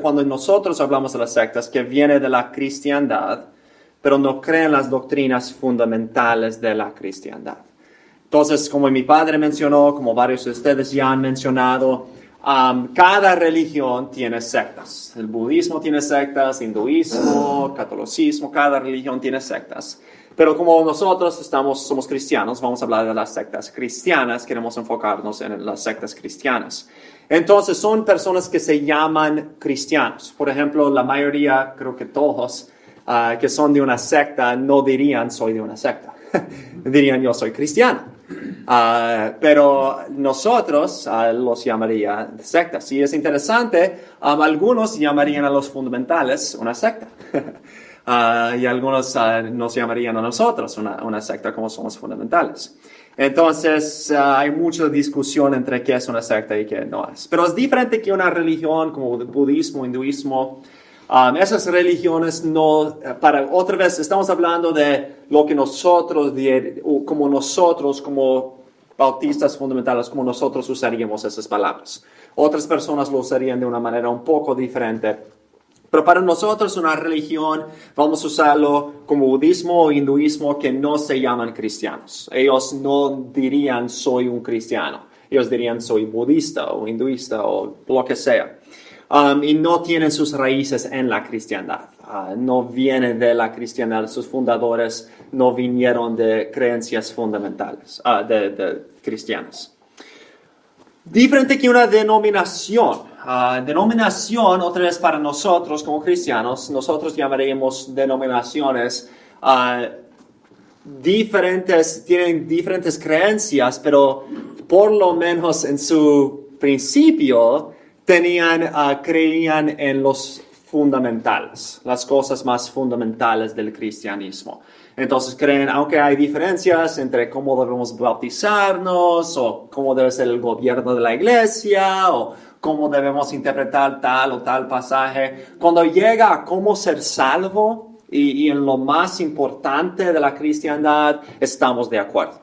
cuando nosotros hablamos de las sectas, que viene de la cristiandad, pero no creen las doctrinas fundamentales de la cristiandad. Entonces, como mi padre mencionó, como varios de ustedes ya han mencionado, um, cada religión tiene sectas. El budismo tiene sectas, hinduismo, catolicismo, cada religión tiene sectas. Pero como nosotros estamos, somos cristianos, vamos a hablar de las sectas cristianas, queremos enfocarnos en las sectas cristianas. Entonces son personas que se llaman cristianos. Por ejemplo, la mayoría, creo que todos, uh, que son de una secta, no dirían soy de una secta. dirían yo soy cristiano. Uh, pero nosotros uh, los llamaría sectas. Y es interesante, um, algunos llamarían a los fundamentales una secta. y algunos nos llamarían a nosotros una, secta como somos fundamentales. Entonces hay mucha discusión entre qué es una secta y qué no es. Pero es diferente que una religión como el budismo, hinduismo, Um, esas religiones no, para otra vez, estamos hablando de lo que nosotros, como nosotros, como bautistas fundamentales, como nosotros usaríamos esas palabras. Otras personas lo usarían de una manera un poco diferente. Pero para nosotros una religión, vamos a usarlo como budismo o hinduismo que no se llaman cristianos. Ellos no dirían soy un cristiano. Ellos dirían soy budista o hinduista o lo que sea. Um, y no tienen sus raíces en la cristiandad. Uh, no vienen de la cristiandad. Sus fundadores no vinieron de creencias fundamentales, uh, de, de. Diferente que una denominación. Uh, denominación, otra vez para nosotros como cristianos, nosotros llamaríamos denominaciones diferentes, tienen diferentes creencias, pero por lo menos en su principio tenían, uh, creían en los fundamentales, las cosas más fundamentales del cristianismo. Entonces creen, aunque hay diferencias entre cómo debemos bautizarnos o cómo debe ser el gobierno de la iglesia o cómo debemos interpretar tal o tal pasaje, cuando llega a cómo ser salvo y, y en lo más importante de la cristiandad, estamos de acuerdo.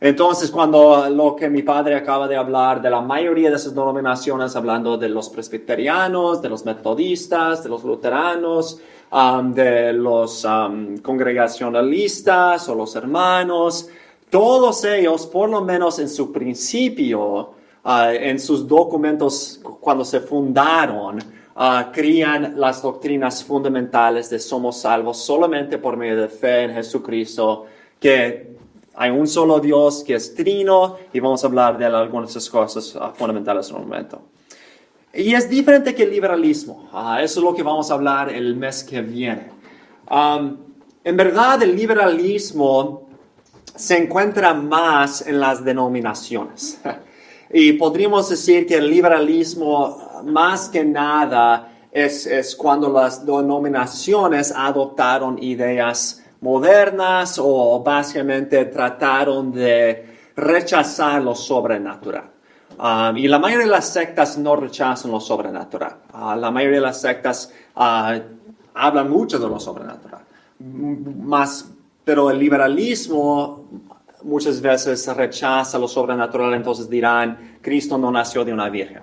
Entonces, cuando lo que mi padre acaba de hablar de la mayoría de esas denominaciones, hablando de los presbiterianos, de los metodistas, de los luteranos, um, de los um, congregacionalistas o los hermanos, todos ellos, por lo menos en su principio, uh, en sus documentos cuando se fundaron, uh, crían las doctrinas fundamentales de somos salvos solamente por medio de fe en Jesucristo, que hay un solo Dios que es trino y vamos a hablar de algunas de esas cosas ah, fundamentales en un momento. Y es diferente que el liberalismo. Uh, eso es lo que vamos a hablar el mes que viene. Um, en verdad, el liberalismo se encuentra más en las denominaciones. y podríamos decir que el liberalismo, más que nada, es, es cuando las denominaciones adoptaron ideas modernas o básicamente trataron de rechazar lo sobrenatural. Um, y la mayoría de las sectas no rechazan lo sobrenatural. Uh, la mayoría de las sectas uh, hablan mucho de lo sobrenatural. Más, pero el liberalismo muchas veces rechaza lo sobrenatural, entonces dirán, Cristo no nació de una virgen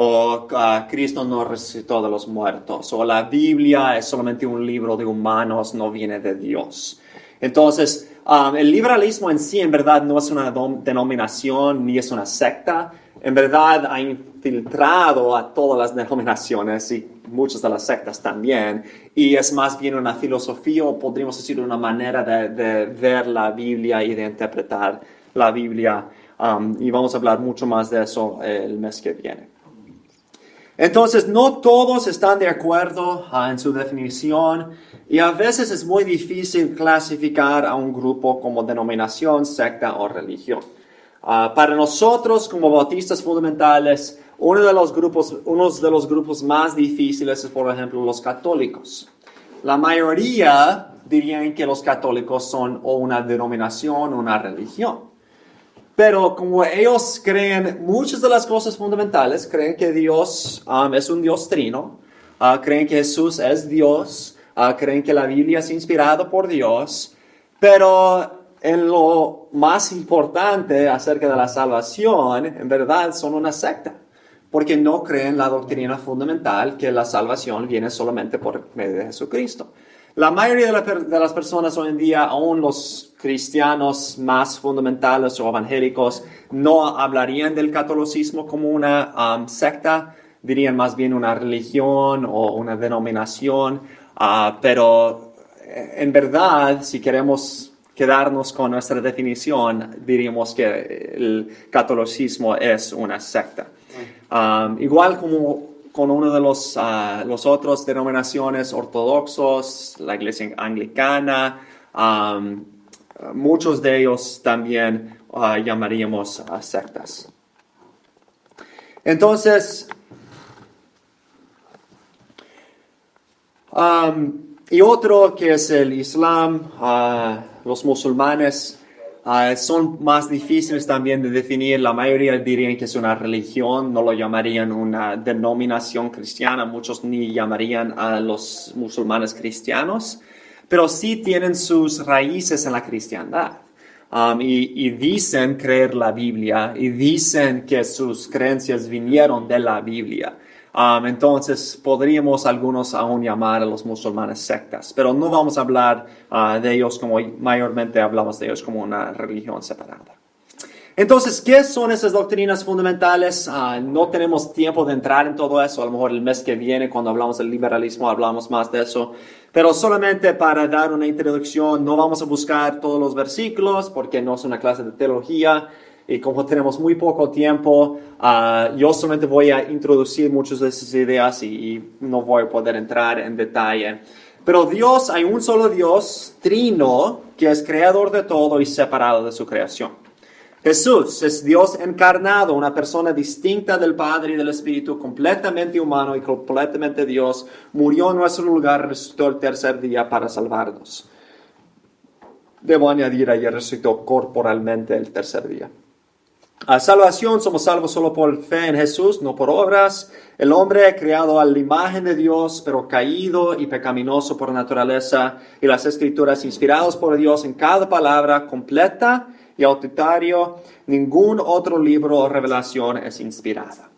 o uh, Cristo no resucitó de los muertos, o la Biblia es solamente un libro de humanos, no viene de Dios. Entonces, um, el liberalismo en sí en verdad no es una denominación ni es una secta, en verdad ha infiltrado a todas las denominaciones y muchas de las sectas también, y es más bien una filosofía o podríamos decir una manera de, de ver la Biblia y de interpretar la Biblia, um, y vamos a hablar mucho más de eso el mes que viene. Entonces, no todos están de acuerdo uh, en su definición y a veces es muy difícil clasificar a un grupo como denominación, secta o religión. Uh, para nosotros, como bautistas fundamentales, uno de los grupos, uno de los grupos más difíciles es, por ejemplo, los católicos. La mayoría dirían que los católicos son o una denominación o una religión. Pero como ellos creen muchas de las cosas fundamentales, creen que Dios um, es un Dios trino, uh, creen que Jesús es Dios, uh, creen que la Biblia es inspirada por Dios, pero en lo más importante acerca de la salvación, en verdad son una secta. Porque no creen la doctrina fundamental que la salvación viene solamente por medio de Jesucristo. La mayoría de, la de, las personas hoy en día, aún los cristianos más fundamentales o evangélicos, no hablarían del catolicismo como una um, secta, dirían más bien una religión o una denominación, uh, pero eh, en verdad, si queremos quedarnos con nuestra definición, diríamos que el catolicismo es una secta. Um, igual como con uno de los, uh, los otros denominaciones ortodoxos, la iglesia anglicana, um, muchos de ellos también uh, llamaríamos uh, sectas. Entonces, um, y otro que es el Islam, los musulmanes, Uh, son más difíciles también de definir. La mayoría dirían que es una religión, no lo llamarían una denominación cristiana. Muchos ni llamarían a los musulmanes cristianos, pero sí tienen sus raíces en la cristiandad. Um, y, y, dicen creer la Biblia y dicen que sus creencias vinieron de la Biblia. Um, entonces podríamos algunos aún llamar a los musulmanes sectas, pero no vamos a hablar uh, de ellos como mayormente hablamos de ellos como una religión separada. Entonces, ¿qué son esas doctrinas fundamentales? Uh, no tenemos tiempo de entrar en todo eso, a lo mejor el mes que viene cuando hablamos del liberalismo hablamos más de eso, pero solamente para dar una introducción, no vamos a buscar todos los versículos porque no es una clase de teología y como tenemos muy poco tiempo, uh, yo solamente voy a introducir muchas de esas ideas y, no voy a poder entrar en detalle. Pero Dios, hay un solo Dios, trino, que es creador de todo y separado de su creación. Jesús es Dios encarnado, una persona distinta del Padre y del Espíritu, completamente humano y completamente Dios, murió en nuestro lugar, resucitó el tercer día para salvarnos. Debo añadir, ayer resucitó corporalmente el tercer día. A salvación somos salvos solo por fe en Jesús, no por obras. El hombre creado a la imagen de Dios, pero caído y pecaminoso por naturaleza, y las escrituras inspirados por Dios en cada palabra completa y autoritario, ningún otro libro o revelación es inspirada.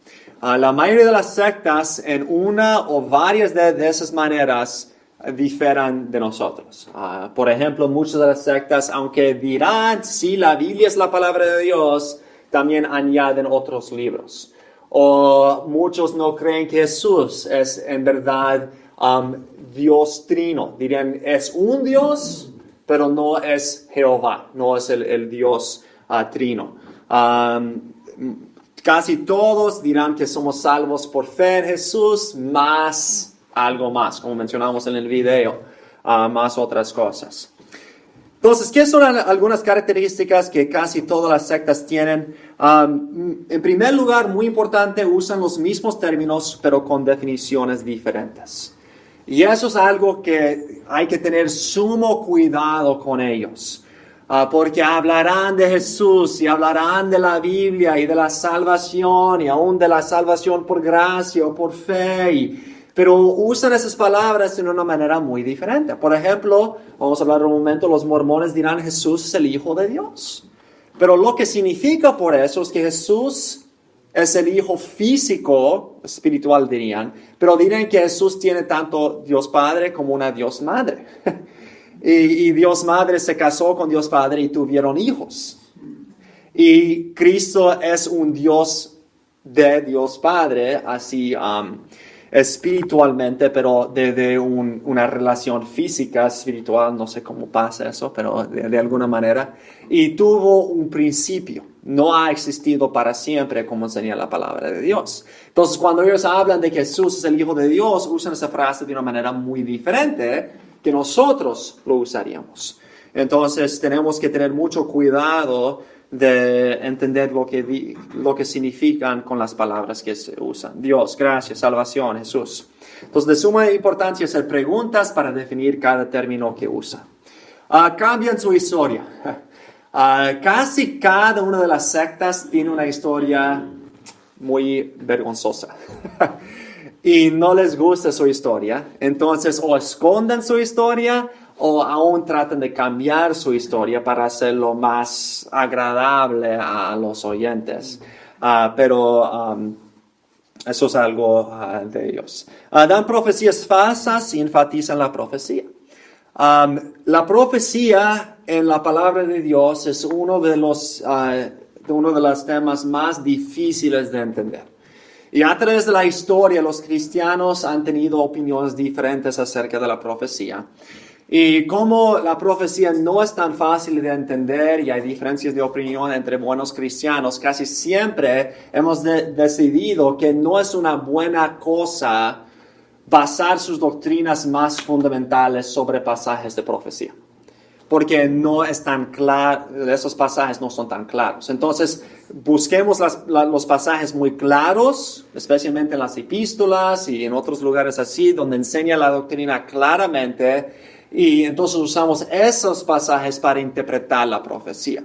la mayoría de las sectas, en una o varias de, esas maneras, diferan de nosotros. Ah, por ejemplo, muchas de las sectas, aunque dirán, si la Biblia es la palabra de Dios, también añaden otros libros. O muchos no creen que Jesús es en verdad um, Dios trino. Dirían, es un Dios, pero no es Jehová, no es el, Dios uh, trino. Um, casi todos dirán que somos salvos por fe en Jesús, más algo más, como mencionamos en el video, uh, más otras cosas. Entonces, ¿qué son algunas características que casi todas las sectas tienen? Um, en primer lugar, muy importante, usan los mismos términos, pero con definiciones diferentes. Y eso es algo que hay que tener sumo cuidado con ellos. Uh, porque hablarán de Jesús y hablarán de la Biblia y de la salvación y aún de la salvación por gracia o por fe. Y, pero usan esas palabras de una manera muy diferente. Por ejemplo, vamos a hablar un momento, los mormones dirán Jesús es el Hijo de Dios. Pero lo que significa por eso es que Jesús es el Hijo físico, espiritual dirían, pero dirán que Jesús tiene tanto Dios Padre como una Dios Madre. y, y, Dios Madre se casó con Dios Padre y tuvieron hijos. Y Cristo es un Dios de Dios Padre, así um, espiritualmente, pero de, una relación física, espiritual, no sé cómo pasa eso, pero de, alguna manera, y tuvo un principio, no ha existido para siempre como enseña la palabra de Dios. Entonces, cuando ellos hablan de que Jesús es el Hijo de Dios, usan esa frase de una manera muy diferente que nosotros lo usaríamos. Entonces, tenemos que tener mucho cuidado de entender lo que, lo que significan con las palabras que se usan. Dios, gracias, salvación, Jesús. Entonces, de suma importancia hacer preguntas para definir cada término que usa. Uh, cambian su historia. Uh, casi cada una de las sectas tiene una historia muy vergonzosa. y no les gusta su historia. Entonces, o esconden su historia o aún tratan de cambiar su historia para hacerlo más agradable a los oyentes. Ah, pero um, Eso es algo ah, de ellos. Ah, dan profecías falsas y enfatizan la profecía. la profecía en la palabra de Dios es uno de los, uno de los temas más difíciles de entender. Y a través de la historia, los cristianos han tenido opiniones diferentes acerca de la profecía. Y como la profecía no es tan fácil de entender y hay diferencias de opinión entre buenos cristianos, casi siempre hemos decidido que no es una buena cosa basar sus doctrinas más fundamentales sobre pasajes de profecía porque no es tan claro, esos pasajes no son tan claros. Entonces, busquemos los pasajes muy claros, especialmente en las epístolas y en otros lugares así, donde enseña la doctrina claramente, y entonces usamos esos pasajes para interpretar la profecía.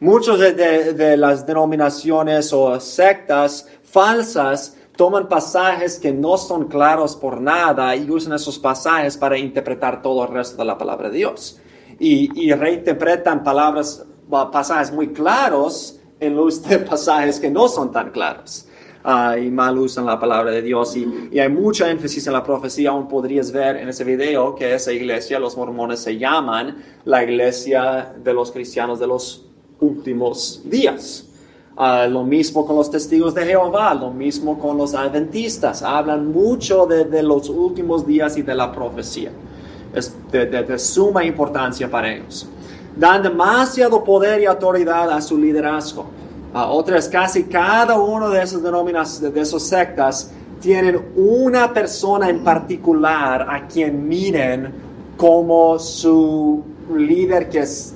Muchos de, de las denominaciones o sectas falsas toman pasajes que no son claros por nada y usan esos pasajes para interpretar todo el resto de la palabra de Dios y, reinterpretan palabras, pasajes muy claros en luz de pasajes que no son tan claros. Ah, y mal usan la palabra de Dios y, hay mucha énfasis en la profecía, aún podrías ver en ese video que esa iglesia, los mormones se llaman la iglesia de los cristianos de los últimos días. Ah, lo mismo con los testigos de Jehová, lo mismo con los adventistas, hablan mucho de los últimos días y de la profecía es de, suma importancia para ellos. Dan demasiado poder y autoridad a su liderazgo. Otras, casi cada uno de esos denominaciones, de esos sectas, tienen una persona en particular a quien miren como su líder que es,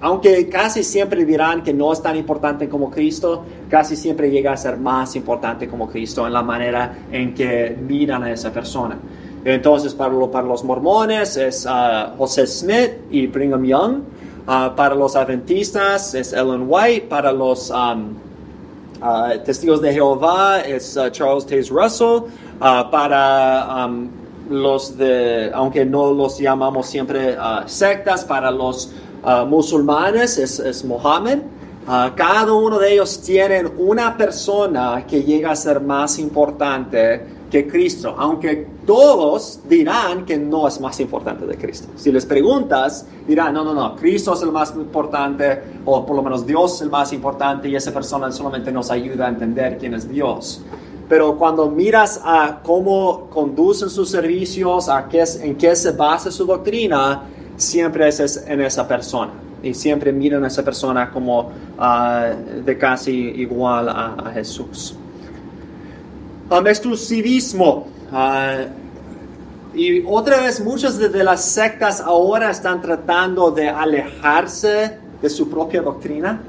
aunque casi siempre dirán que no es tan importante como Cristo, casi siempre llega a ser más importante como Cristo en la manera en que miran a esa persona. Entonces, para, para los mormones es uh, José Smith y Brigham Young. Uh, para los adventistas es Ellen White. Para los um, uh, testigos de Jehová es Charles Taze Russell. para um, los de, aunque no los llamamos siempre sectas, para los musulmanes es, es Mohammed. cada uno de ellos tienen una persona que llega a ser más importante que Cristo, aunque todos dirán que no es más importante de Cristo. Si les preguntas, dirán, no, no, no, Cristo es el más importante, o por lo menos Dios es el más importante, y esa persona solamente nos ayuda a entender quién es Dios. Pero cuando miras a cómo conducen sus servicios, a qué, en qué se basa su doctrina, siempre es en esa persona. Y siempre miran a esa persona como ah, de casi igual a Jesús um, y otra vez, muchas de, las sectas ahora están tratando de alejarse de su propia doctrina.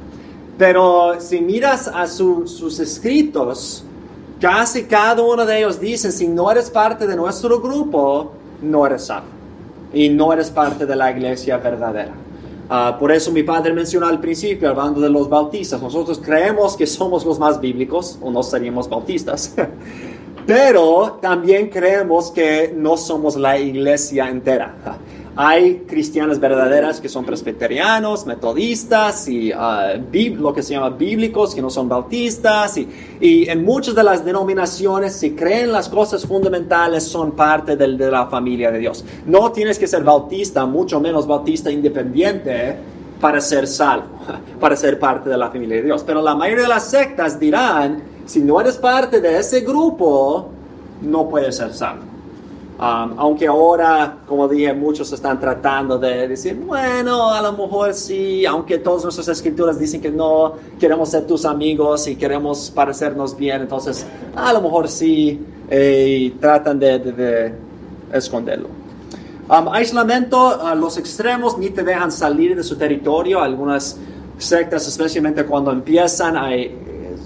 Pero si miras a sus escritos, casi cada uno de ellos dice, si no eres parte de nuestro grupo, no eres salvo. Y no eres parte de la iglesia verdadera. Ah, por eso mi padre mencionó al principio, hablando de los bautistas, nosotros creemos que somos los más bíblicos, o no seríamos bautistas, pero también creemos que no somos la iglesia entera. Hay cristianas verdaderas que son presbiterianos, metodistas y uh, lo que se llama bíblicos que no son bautistas y, y, en muchas de las denominaciones si creen las cosas fundamentales son parte del, de la familia de Dios. No tienes que ser bautista, mucho menos bautista independiente para ser salvo, para ser parte de la familia de Dios. Pero la mayoría de las sectas dirán, si no eres parte de ese grupo, no puedes ser salvo. Um, aunque ahora, como dije, muchos están tratando de decir, bueno, a lo mejor sí, aunque todas nuestras escrituras dicen que no, queremos ser tus amigos y queremos parecernos bien, entonces a lo mejor sí, eh, y tratan de, esconderlo. Um, aislamiento, los extremos ni te dejan salir de su territorio, algunas sectas, especialmente cuando empiezan a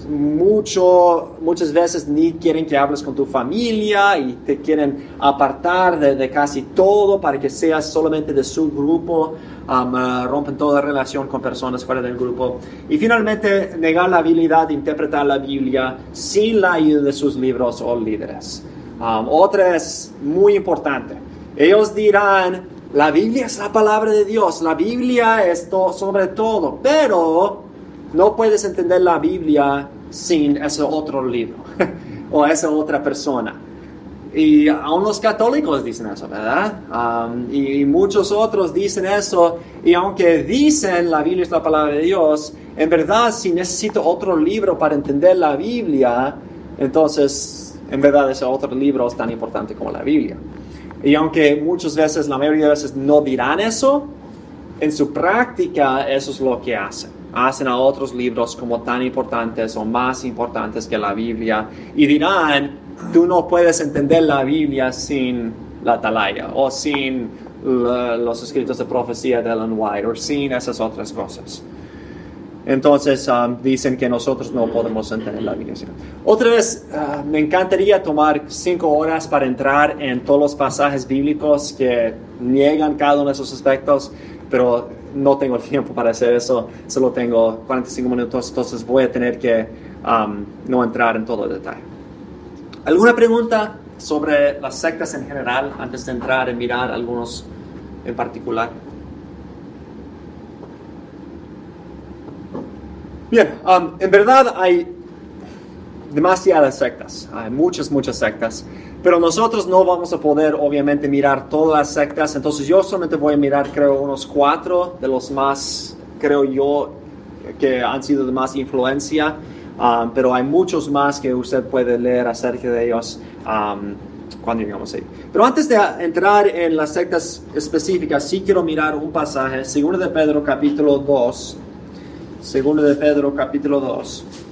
mucho, muchas veces ni quieren que hables con tu familia y te quieren apartar de, casi todo para que seas solamente de su grupo, uh, rompen toda relación con personas fuera del grupo. Y finalmente, negar la habilidad de interpretar la Biblia sin la ayuda de sus libros o líderes. Um, otra es muy importante. Ellos dirán, la Biblia es la palabra de Dios, la Biblia es sobre todo, pero no puedes entender la Biblia sin ese otro libro. o esa otra persona. Y aún los católicos dicen eso, ¿verdad? Um, y, muchos otros dicen eso. Y aunque dicen la Biblia es la palabra de Dios, en verdad si necesito otro libro para entender la Biblia, entonces en verdad ese otro libro es tan importante como la Biblia. Y aunque muchas veces, la mayoría de veces no dirán eso, en su práctica eso es lo que hacen. Hacen a otros libros como tan importantes o más importantes que la Biblia y dirán, tú no puedes entender la Biblia sin la atalaya o sin los escritos de profecía de Ellen White o sin esas otras cosas. Entonces um, dicen que nosotros no podemos entender la Biblia. Otra vez, uh, me encantaría tomar cinco horas para entrar en todos los pasajes bíblicos que niegan cada uno de esos aspectos, pero no tengo el tiempo para hacer eso. Solo tengo 45 minutos, entonces voy a tener que um, no entrar en todo el detalle. ¿Alguna pregunta sobre las sectas en general antes de entrar en mirar algunos en particular? Bien, um, en verdad hay demasiadas sectas, hay muchas, muchas sectas, pero nosotros no vamos a poder obviamente mirar todas las sectas, entonces yo solamente voy a mirar creo unos cuatro de los más, creo yo, que han sido de más influencia, um, pero hay muchos más que usted puede leer acerca de ellos um, cuando llegamos ahí. Pero antes de entrar en las sectas específicas, sí quiero mirar un pasaje, segundo de Pedro capítulo 2, Segundo de Pedro capítulo 2.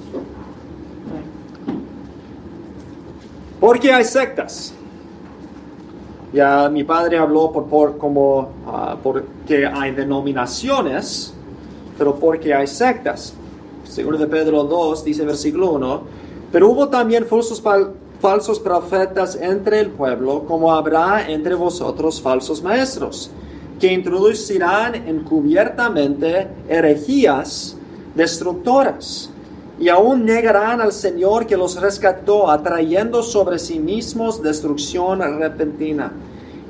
¿Por qué hay sectas? Ya mi padre habló por, por como uh, porque hay denominaciones, pero porque hay sectas. Segundo de Pedro 2 dice versículo 1, pero hubo también falsos, falsos profetas entre el pueblo, como habrá entre vosotros falsos maestros, que introducirán encubiertamente herejías destructoras. Y aún negarán al Señor que los rescató, atrayendo sobre sí mismos destrucción repentina.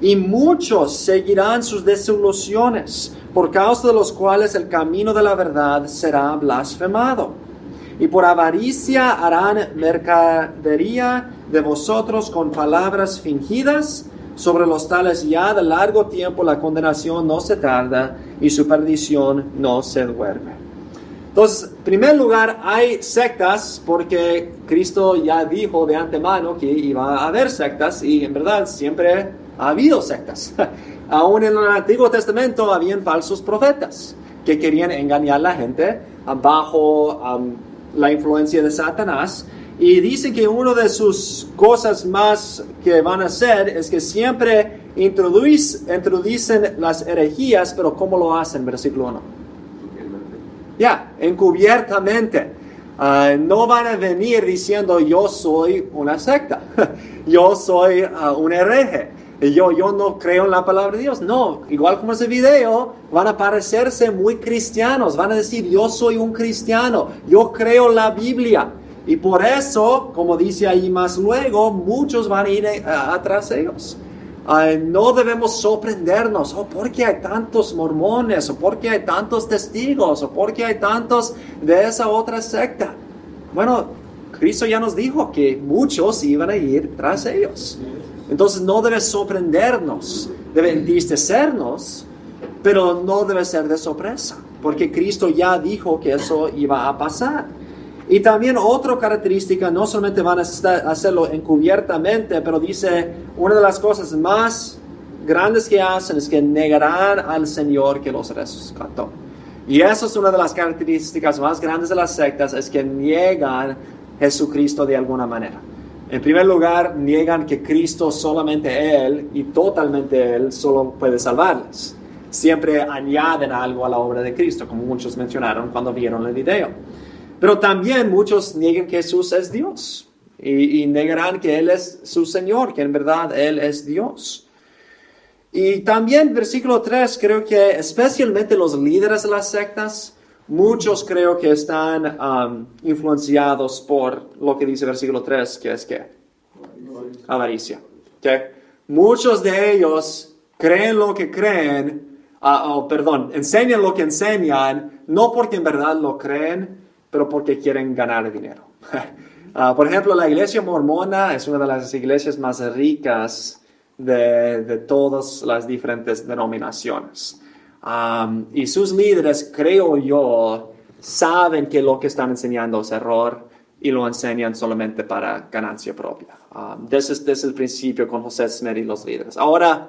Y muchos seguirán sus desilusiones, por causa de los cuales el camino de la verdad será blasfemado. Y por avaricia harán mercadería de vosotros con palabras fingidas. Sobre los tales ya de largo tiempo la condenación no se tarda y su perdición no se duerme. Entonces, en primer lugar, hay sectas porque Cristo ya dijo de antemano que iba a haber sectas y en verdad siempre ha habido sectas. Aún en el Antiguo Testamento habían falsos profetas que querían engañar a la gente bajo la influencia de Satanás. Y dicen que una de sus cosas más que van a hacer es que siempre introducen las herejías, pero ¿cómo lo hacen? Versículo 1 ya, encubiertamente. Ah, no van a venir diciendo yo soy una secta, yo soy uh, un hereje, yo, yo no creo en la palabra de Dios. No, igual como ese video, van a parecerse muy cristianos, van a decir yo soy un cristiano, yo creo la Biblia. Y por eso, como dice ahí más luego, muchos van a ir uh, atrás de ellos no debemos sorprendernos, oh, ¿por qué hay tantos mormones? ¿O por qué hay tantos testigos? ¿O por qué hay tantos de esa otra secta? Bueno, Cristo ya nos dijo que muchos iban a ir tras ellos. Entonces no debe sorprendernos, debe entristecernos, pero no debe ser de sorpresa, porque Cristo ya dijo que eso iba a pasar. Y también otra característica, no solamente van a hacerlo encubiertamente, pero dice, una de las cosas más grandes que hacen es que negarán al Señor que los rescató. Y eso es una de las características más grandes de las sectas, es que niegan Jesucristo de alguna manera. En primer lugar, niegan que Cristo solamente Él y totalmente Él solo puede salvarles. Siempre añaden algo a la obra de Cristo, como muchos mencionaron cuando vieron el video. Pero también muchos niegan que Jesús es Dios y, negarán que Él es su Señor, que en verdad Él es Dios. Y también versículo 3, creo que especialmente los líderes de las sectas, muchos creo que están um, influenciados por lo que dice versículo 3, que es que avaricia. Muchos de ellos creen lo que creen, uh, perdón, enseñan lo que enseñan, no porque en verdad lo creen, pero porque quieren ganar dinero. Ah, por ejemplo, la iglesia mormona es una de las iglesias más ricas de, de todas las diferentes denominaciones. Um, y sus líderes, creo yo, saben que lo que están enseñando es error y lo enseñan solamente para ganancia propia. Um, ese, es, el principio con José Smith y los líderes. Ahora,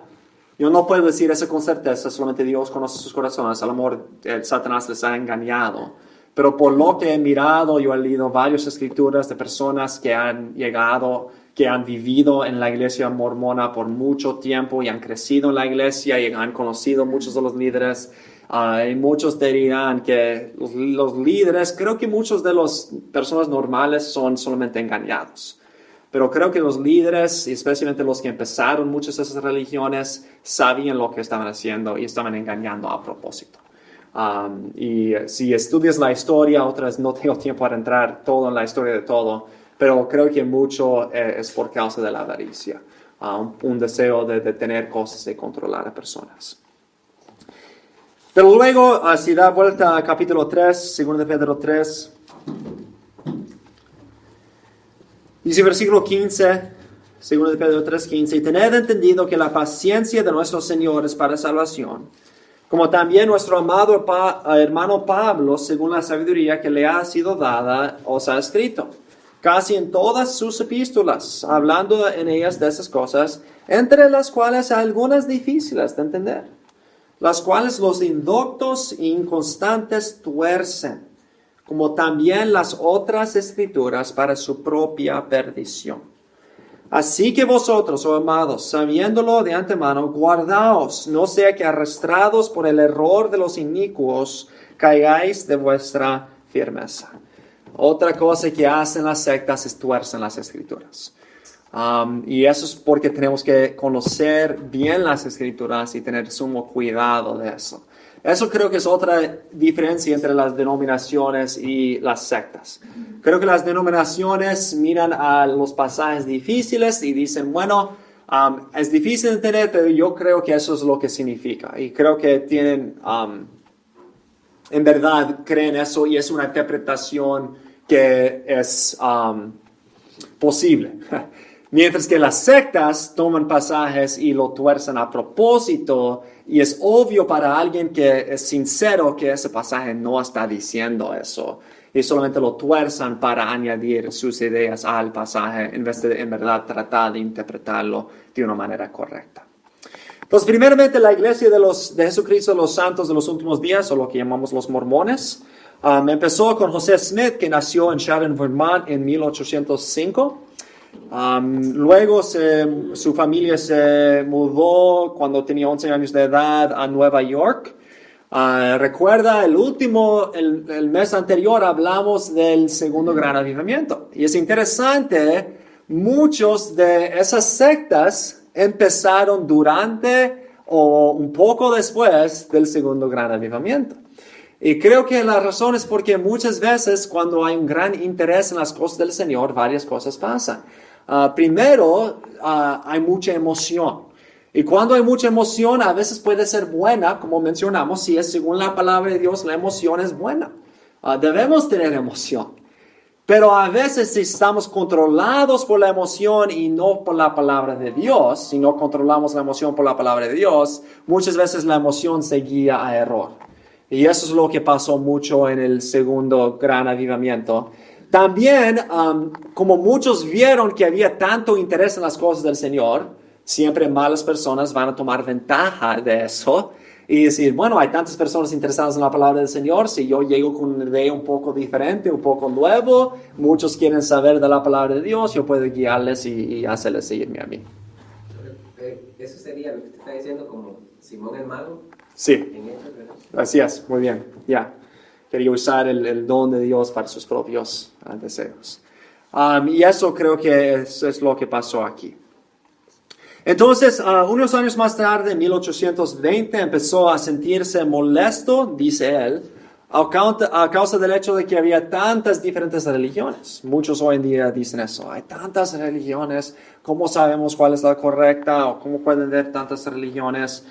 yo no puedo decir eso con certeza, solamente Dios conoce sus corazones. Al amor, el Satanás les ha engañado. Pero por lo que he mirado, yo he leído varias escrituras de personas que han llegado, que han vivido en la iglesia mormona por mucho tiempo y han crecido en la iglesia y han conocido muchos de los líderes. Uh, y muchos dirán que los, los, líderes, creo que muchos de las personas normales son solamente engañados. Pero creo que los líderes, especialmente los que empezaron muchas de esas religiones, sabían lo que estaban haciendo y estaban engañando a propósito. Um, y si estudias la historia, otras no tengo tiempo para entrar todo en la historia de todo, pero creo que mucho eh, es por causa de la avaricia, uh, un, deseo de, tener cosas y controlar a personas. Pero luego, uh, si da vuelta a capítulo 3, segundo de Pedro 3, dice versículo 15, segundo de Pedro 3, 15, y tened entendido que la paciencia de nuestro Señor es para salvación como también nuestro amado eh, hermano Pablo, según la sabiduría que le ha sido dada, os ha escrito, casi en todas sus epístolas, hablando en ellas de esas cosas, entre las cuales hay algunas difíciles de entender, las cuales los indoctos e inconstantes tuercen, como también las otras escrituras para su propia perdición Así que vosotros, oh amados, sabiéndolo de antemano, guardaos, no sea que arrastrados por el error de los inicuos, caigáis de vuestra firmeza. Otra cosa que hacen las sectas es tuercen las escrituras. Y eso es porque tenemos que conocer bien las escrituras y tener sumo cuidado de eso. Eso creo que es otra diferencia entre las denominaciones y las sectas. Creo que las denominaciones miran a los pasajes difíciles y dicen, bueno, um, es difícil de entender, pero yo creo que eso es lo que significa. Y creo que tienen, um, en verdad, creen eso y es una interpretación que es um, posible. Mientras que las sectas toman pasajes y lo tuercen a propósito y es obvio para alguien que es sincero que ese pasaje no está diciendo eso y solamente lo tuerzan para añadir sus ideas al pasaje en vez de en verdad tratar de interpretarlo de una manera correcta. Pues primeramente la iglesia de, los, de Jesucristo de los santos de los últimos días, o lo que llamamos los mormones, um, empezó con José Smith, que nació en Sharon, Vermont en 1805 luego su familia se mudó cuando tenía 11 años de edad a Nueva York. Ah, recuerda, el último, el, mes anterior hablamos del segundo gran avivamiento. Y es interesante, muchos de esas sectas empezaron durante o un poco después del segundo gran avivamiento. Y creo que la razón es porque muchas veces cuando hay un gran interés en las cosas del Señor, varias cosas pasan. Ah, primero, ah, hay mucha emoción. Y cuando hay mucha emoción, a veces puede ser buena, como mencionamos, si es según la palabra de Dios, la emoción es buena. Ah, debemos tener emoción. Pero a veces si estamos controlados por la emoción y no por la palabra de Dios, si no controlamos la emoción por la palabra de Dios, muchas veces la emoción se guía a error. Y eso es lo que pasó mucho en el segundo gran avivamiento. También, um, como muchos vieron que había tanto interés en las cosas del Señor, siempre malas personas van a tomar ventaja de eso y decir, bueno, hay tantas personas interesadas en la palabra del Señor, si yo llego con una idea un poco diferente, un poco nuevo, muchos quieren saber de la palabra de Dios, yo puedo guiarles y, hacerles seguirme a mí. Eh, eso sería lo que te está diciendo como Simón el Mago. Sí. Así es, muy bien, ya quería usar el, don de Dios para sus propios ah, deseos. Um, y eso creo que es, lo que pasó aquí. Entonces, uh, unos años más tarde, en 1820, empezó a sentirse molesto, dice él, a causa, del hecho de que había tantas diferentes religiones. Muchos hoy en día dicen eso, hay tantas religiones, ¿cómo sabemos cuál es la correcta o cómo pueden haber tantas religiones?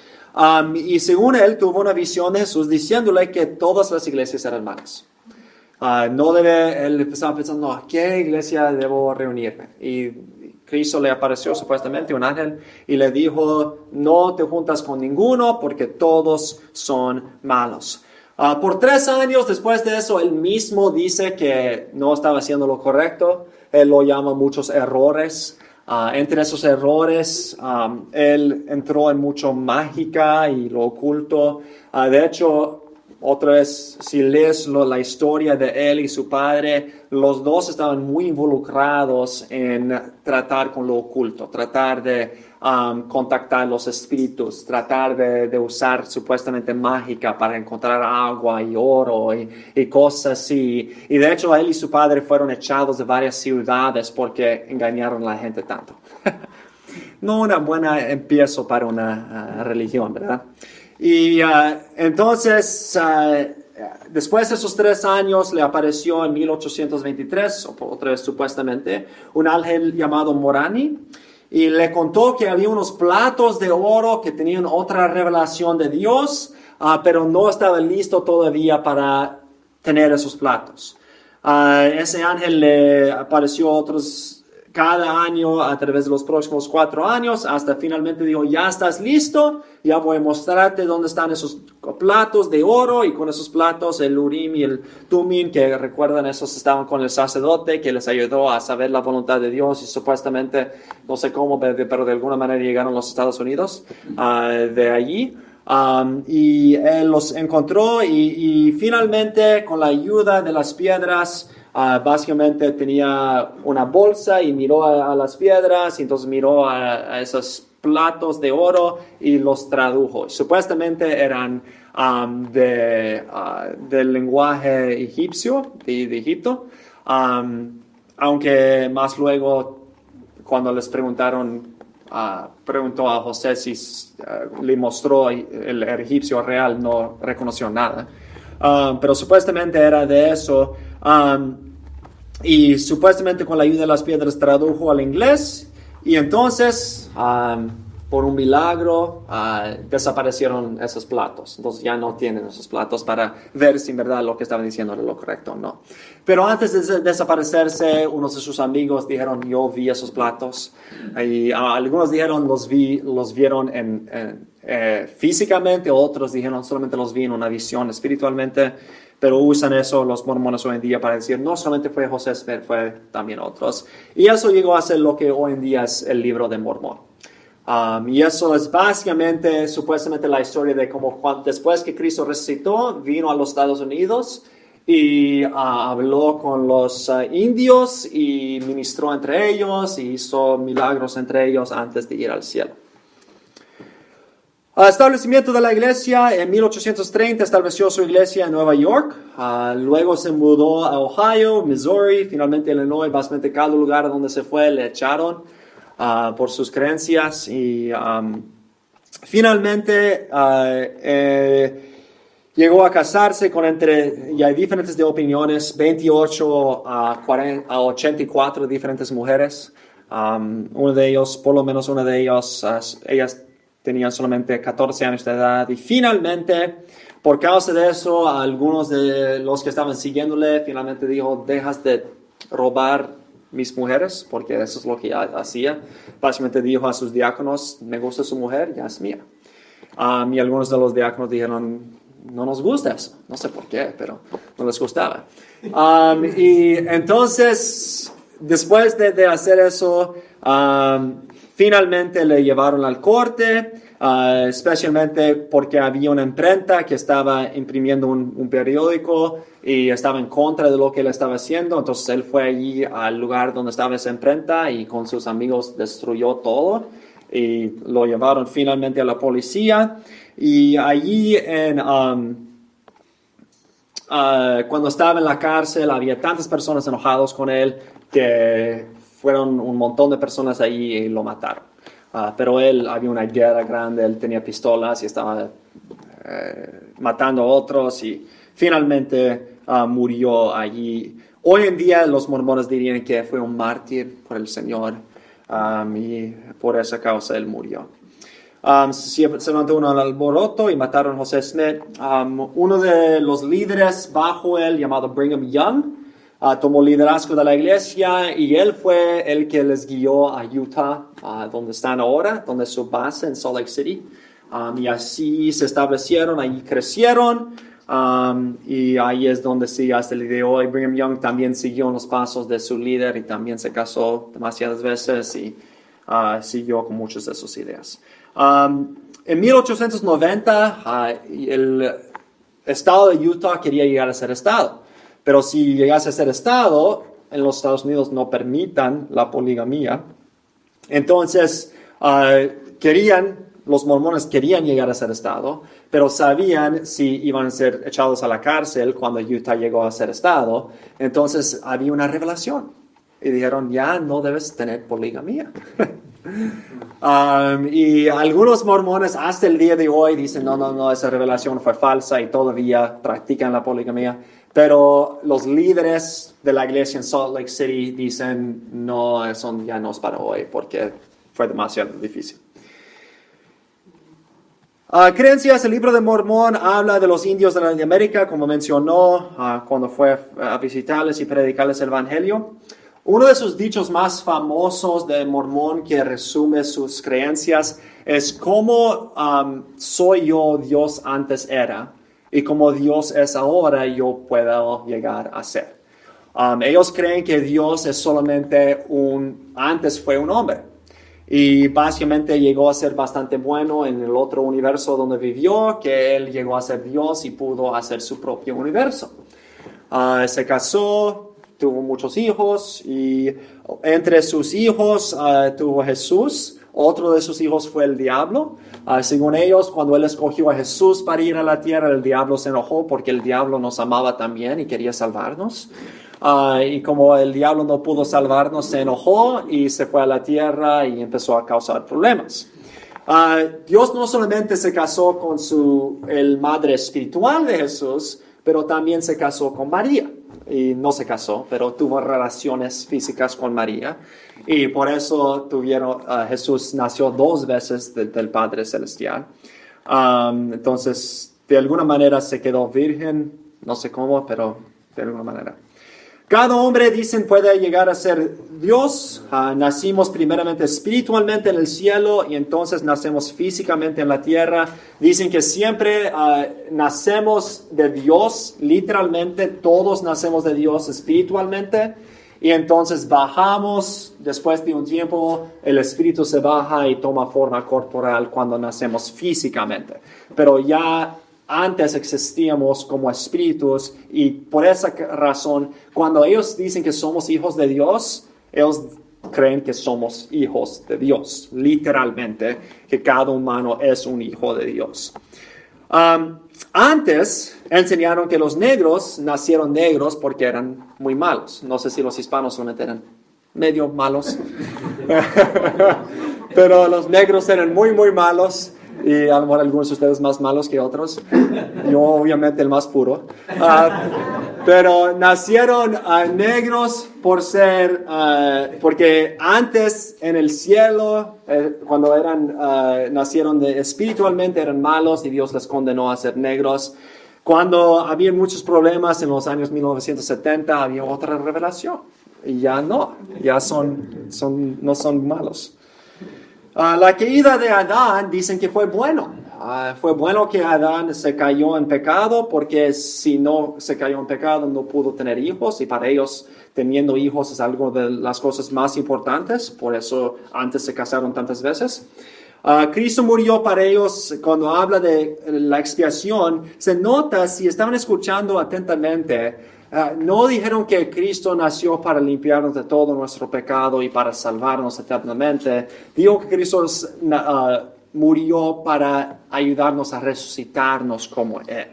Y según él tuvo una visión de Jesús diciéndole que todas las iglesias eran malas. Ah, no debe, él estaba pensando, ¿a qué iglesia debo reunirme? Y Cristo le apareció supuestamente un ángel y le dijo, no te juntas con ninguno porque todos son malos. Ah, por tres años después de eso, él mismo dice que no estaba haciendo lo correcto. Él lo llama muchos errores. Ah, entre esos errores, él entró en mucho mágica y lo oculto. de hecho, otra vez, si lees la historia de él y su padre, los dos estaban muy involucrados en tratar con lo oculto, tratar de um, contactar los espíritus, tratar de, usar supuestamente mágica para encontrar agua y oro y, cosas así. Y de hecho, él y su padre fueron echados de varias ciudades porque engañaron a la gente tanto. no una buena empiezo para una uh, religión, ¿verdad? Y uh, entonces, uh, después de esos tres años, le apareció en 1823, otra vez supuestamente, un ángel llamado Morani, y le contó que había unos platos de oro que tenían otra revelación de Dios, uh, pero no estaba listo todavía para tener esos platos. ese ángel le apareció otros cada año a través de los próximos cuatro años, hasta finalmente dijo, ya estás listo, ya voy a mostrarte dónde están esos platos de oro y con esos platos el Urim y el Tumim, que recuerdan, esos estaban con el sacerdote que les ayudó a saber la voluntad de Dios y supuestamente, no sé cómo, pero de alguna manera llegaron a los Estados Unidos uh, de allí. Um, y él los encontró y, y finalmente con la ayuda de las piedras, Ah, básicamente tenía una bolsa y miró a, las piedras y entonces miró a, esos platos de oro y los tradujo. Supuestamente eran de, ah, del lenguaje egipcio, de, Egipto, aunque más luego cuando les preguntaron, uh, preguntó a José si le mostró el, egipcio real, no reconoció nada. pero supuestamente era de eso. Y supuestamente con la ayuda de las piedras tradujo al inglés. Y entonces, um, por un milagro, uh, desaparecieron esos platos. Entonces ya no tienen esos platos para ver si en verdad lo que estaban diciendo era lo correcto o no. Pero antes de desaparecerse, unos de sus amigos dijeron, yo vi esos platos. Y uh, algunos dijeron, los, vi, los vieron en, eh, físicamente, otros dijeron, solamente los vi en una visión espiritualmente pero usan eso los mormones hoy en día para decir, no solamente fue José Smith, fue también otros. Y eso llegó a ser lo que hoy en día es el libro de Mormón. Um, y eso es básicamente, supuestamente, la historia de cómo después que Cristo resucitó, vino a los Estados Unidos y uh, habló con los uh, indios y ministró entre ellos y hizo milagros entre ellos antes de ir al cielo. Al establecimiento de la iglesia, en 1830 estableció su iglesia en Nueva York, ah, luego se mudó a Ohio, Missouri, finalmente Illinois, básicamente cada lugar donde se fue le echaron ah, por sus creencias y finalmente ah, eh, llegó a casarse con entre, y hay diferentes de opiniones, 28 a, 40, a 84 diferentes mujeres. uno de ellos, por lo menos una de ellos, ellas tenían solamente 14 años de edad y finalmente, por causa de eso, algunos de los que estaban siguiéndole finalmente dijo, dejas de robar mis mujeres, porque eso es lo que hacía. Básicamente dijo a sus diáconos, me gusta su mujer, ya es mía. Um, y algunos de los diáconos dijeron, no nos gusta eso, no sé por qué, pero no les gustaba. Um, y entonces, después de, de hacer eso, um, Finalmente le llevaron al corte, uh, especialmente porque había una imprenta que estaba imprimiendo un, periódico y estaba en contra de lo que él estaba haciendo. Entonces él fue allí al lugar donde estaba esa imprenta y con sus amigos destruyó todo y lo llevaron finalmente a la policía. Y allí uh, cuando estaba en la cárcel había tantas personas enojadas con él que fueron un montón de personas ahí y lo mataron. Ah, pero él había una guerra grande, él tenía pistolas y estaba eh, matando a otros y finalmente ah, murió allí. Hoy en día los mormones dirían que fue un mártir por el Señor y por esa causa él murió. um, se, se levantó un alboroto y mataron a José Smith. Uno de los líderes bajo él, llamado Brigham Young, uh, tomó liderazgo de la iglesia y él fue el que les guió a Utah, uh, donde están ahora, donde es su base en Salt Lake City. Um, y así se establecieron, ahí crecieron. Um, y ahí es donde sigue hasta el día de hoy. Brigham Young también siguió los pasos de su líder y también se casó demasiadas veces y uh, siguió con muchas de sus ideas. Um, en 1890, uh, el estado de Utah quería llegar a ser estado, pero si llegase a ser estado, en los Estados Unidos no permitan la poligamía. Entonces, uh, querían, los mormones querían llegar a ser estado, pero sabían si iban a ser echados a la cárcel cuando Utah llegó a ser estado. Entonces había una revelación y dijeron, ya no debes tener poligamía. Um, y algunos mormones hasta el día de hoy dicen, no, no, no, esa revelación fue falsa y todavía practican la poligamía. Pero los líderes de la iglesia en Salt Lake City dicen, no, eso ya no es para hoy porque fue demasiado difícil. Uh, creencias, el libro de Mormón habla de los indios de la América, como mencionó uh, cuando fue a visitarles y predicarles el Evangelio. Uno de sus dichos más famosos de Mormón que resume sus creencias es cómo um, soy yo Dios antes era y como Dios es ahora yo puedo llegar a ser. Um, ellos creen que Dios es solamente un, antes fue un hombre. Y básicamente llegó a ser bastante bueno en el otro universo donde vivió, que él llegó a ser Dios y pudo hacer su propio universo. Uh, se casó, tuvo muchos hijos y entre sus hijos uh, tuvo Jesús. Otro de sus hijos fue el diablo. Uh, según ellos, cuando él escogió a Jesús para ir a la tierra, el diablo se enojó porque el diablo nos amaba también y quería salvarnos. Uh, y como el diablo no pudo salvarnos, se enojó y se fue a la tierra y empezó a causar problemas. Uh, Dios no solamente se casó con su, el madre espiritual de Jesús, pero también se casó con María. Y no se casó, pero tuvo relaciones físicas con María. Y por eso tuvieron, uh, Jesús nació dos veces de, del Padre Celestial. Um, entonces, de alguna manera se quedó virgen, no sé cómo, pero de alguna manera. Cada hombre, dicen, puede llegar a ser Dios. Uh, nacimos primeramente espiritualmente en el cielo y entonces nacemos físicamente en la tierra. Dicen que siempre uh, nacemos de Dios, literalmente, todos nacemos de Dios espiritualmente. Y entonces bajamos, después de un tiempo, el espíritu se baja y toma forma corporal cuando nacemos físicamente. Pero ya antes existíamos como espíritus y por esa razón, cuando ellos dicen que somos hijos de Dios, ellos creen que somos hijos de Dios, literalmente, que cada humano es un hijo de Dios. Antes enseñaron que los negros nacieron negros porque eran muy malos. No sé si los hispanos solamente eran medio malos, pero los negros eran muy, muy malos y a lo mejor algunos de ustedes más malos que otros. Yo obviamente el más puro. Uh, pero nacieron uh, negros por ser, uh, porque antes en el cielo, eh, cuando eran, nacieron de, espiritualmente eran malos y Dios les condenó a ser negros. Cuando había muchos problemas en los años 1970, había otra revelación. Y ya no, ya son, son, no son malos. Uh, la caída de Adán dicen que fue bueno. Uh, fue bueno que Adán se cayó en pecado porque si no se cayó en pecado no pudo tener hijos y para ellos teniendo hijos es algo de las cosas más importantes. Por eso antes se casaron tantas veces. Uh, Cristo murió para ellos cuando habla de la expiación. Se nota si estaban escuchando atentamente Uh, no dijeron que Cristo nació para limpiarnos de todo nuestro pecado y para salvarnos eternamente. Dijo que Cristo uh, murió para ayudarnos a resucitarnos como Él.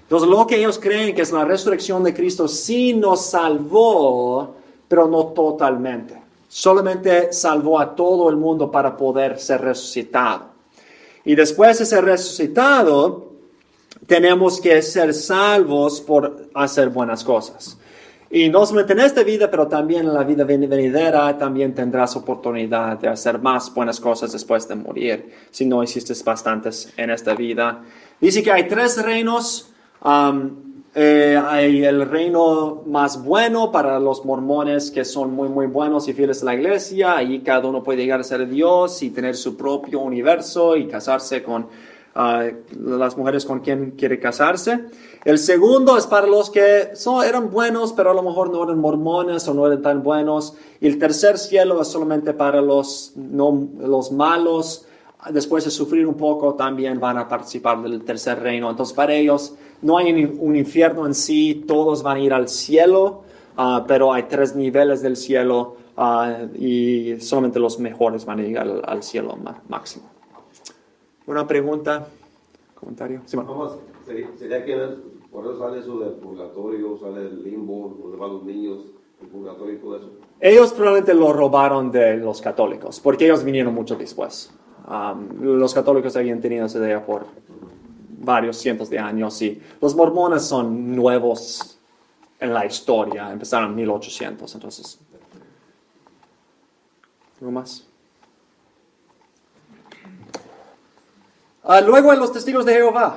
Entonces, lo que ellos creen que es la resurrección de Cristo sí nos salvó, pero no totalmente. Solamente salvó a todo el mundo para poder ser resucitado. Y después de ser resucitado, tenemos que ser salvos por hacer buenas cosas. Y no solamente en esta vida, pero también en la vida ven- venidera, también tendrás oportunidad de hacer más buenas cosas después de morir, si no hiciste bastantes en esta vida. Dice que hay tres reinos. um, eh, hay el reino más bueno para los mormones que son muy, muy buenos y fieles a la iglesia. Allí cada uno puede llegar a ser Dios y tener su propio universo y casarse con ah, las mujeres con quien quiere casarse. El segundo es para los que son, eran buenos, pero a lo mejor no eran mormones o no eran tan buenos. Y el tercer cielo es solamente para los, no, los malos. Después de sufrir un poco, también van a participar del tercer reino. Entonces, para ellos no hay un- infierno en sí, todos van a ir al cielo, ah, pero hay tres niveles del cielo ah, y solamente los mejores van a llegar al, al cielo máximo. ¿Una pregunta? ¿Comentario? Simón. Vamos, sería, sería que por eso sale eso del purgatorio, sale el limbo, donde van los niños, el purgatorio y todo eso. Ellos probablemente lo robaron de los católicos, porque ellos vinieron mucho después. Um, los católicos habían tenido esa idea por varios cientos de años y los mormones son nuevos en la historia, empezaron en 1800, entonces. ¿Algo más? Ah, luego en los testigos de Jehová,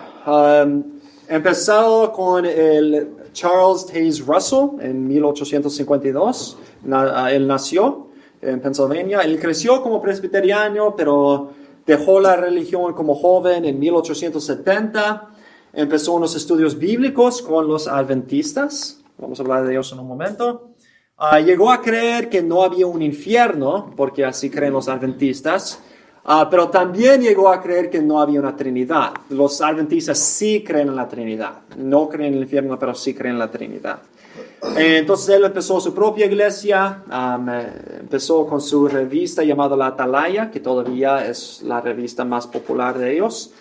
um, empezado con el Charles Taze Russell en 1852. Na- ah, él nació en Pennsylvania. Él creció como presbiteriano, pero dejó la religión como joven en 1870. Empezó unos estudios bíblicos con los adventistas. Vamos a hablar de ellos en un momento. Ah, llegó a creer que no había un infierno, porque así creen los adventistas. Ah, pero también llegó a creer que no había una Trinidad. Los adventistas sí creen en la Trinidad. No creen en el infierno, pero sí creen en la Trinidad. Eh, Entonces él empezó su propia iglesia, eh, empezó con su revista llamada La Atalaya, que todavía es la revista más popular de ellos.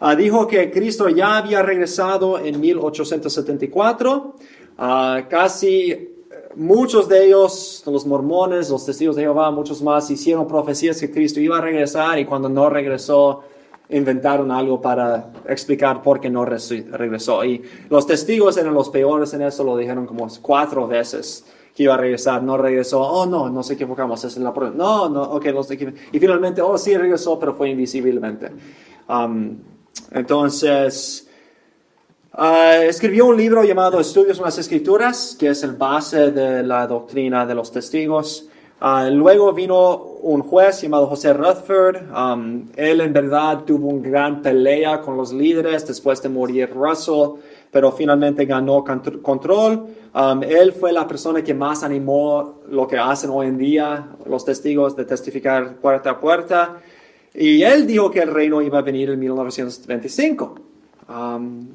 Ah, dijo que Cristo ya había regresado en 1874. Ah, casi muchos de ellos, los mormones, los testigos de Jehová, muchos más, hicieron profecías que Cristo iba a regresar y cuando no regresó, inventaron algo para explicar por qué no regresó. Y los testigos eran los peores en eso, lo dijeron como cuatro veces que iba a regresar, no regresó, oh no, nos equivocamos, es la prueba. No, no, ok, los Y finalmente, oh sí regresó, pero fue invisiblemente. Um, entonces, Ah, escribió un libro llamado Estudios en las Escrituras, que es el base de la doctrina de los testigos. Ah, luego vino un juez llamado José Rutherford. Um, él en verdad tuvo una gran pelea con los líderes después de morir Russell, pero finalmente ganó contr- control. Um, él fue la persona que más animó lo que hacen hoy en día los testigos de testificar puerta a puerta. Y él dijo que el reino iba a venir en 1925. Um,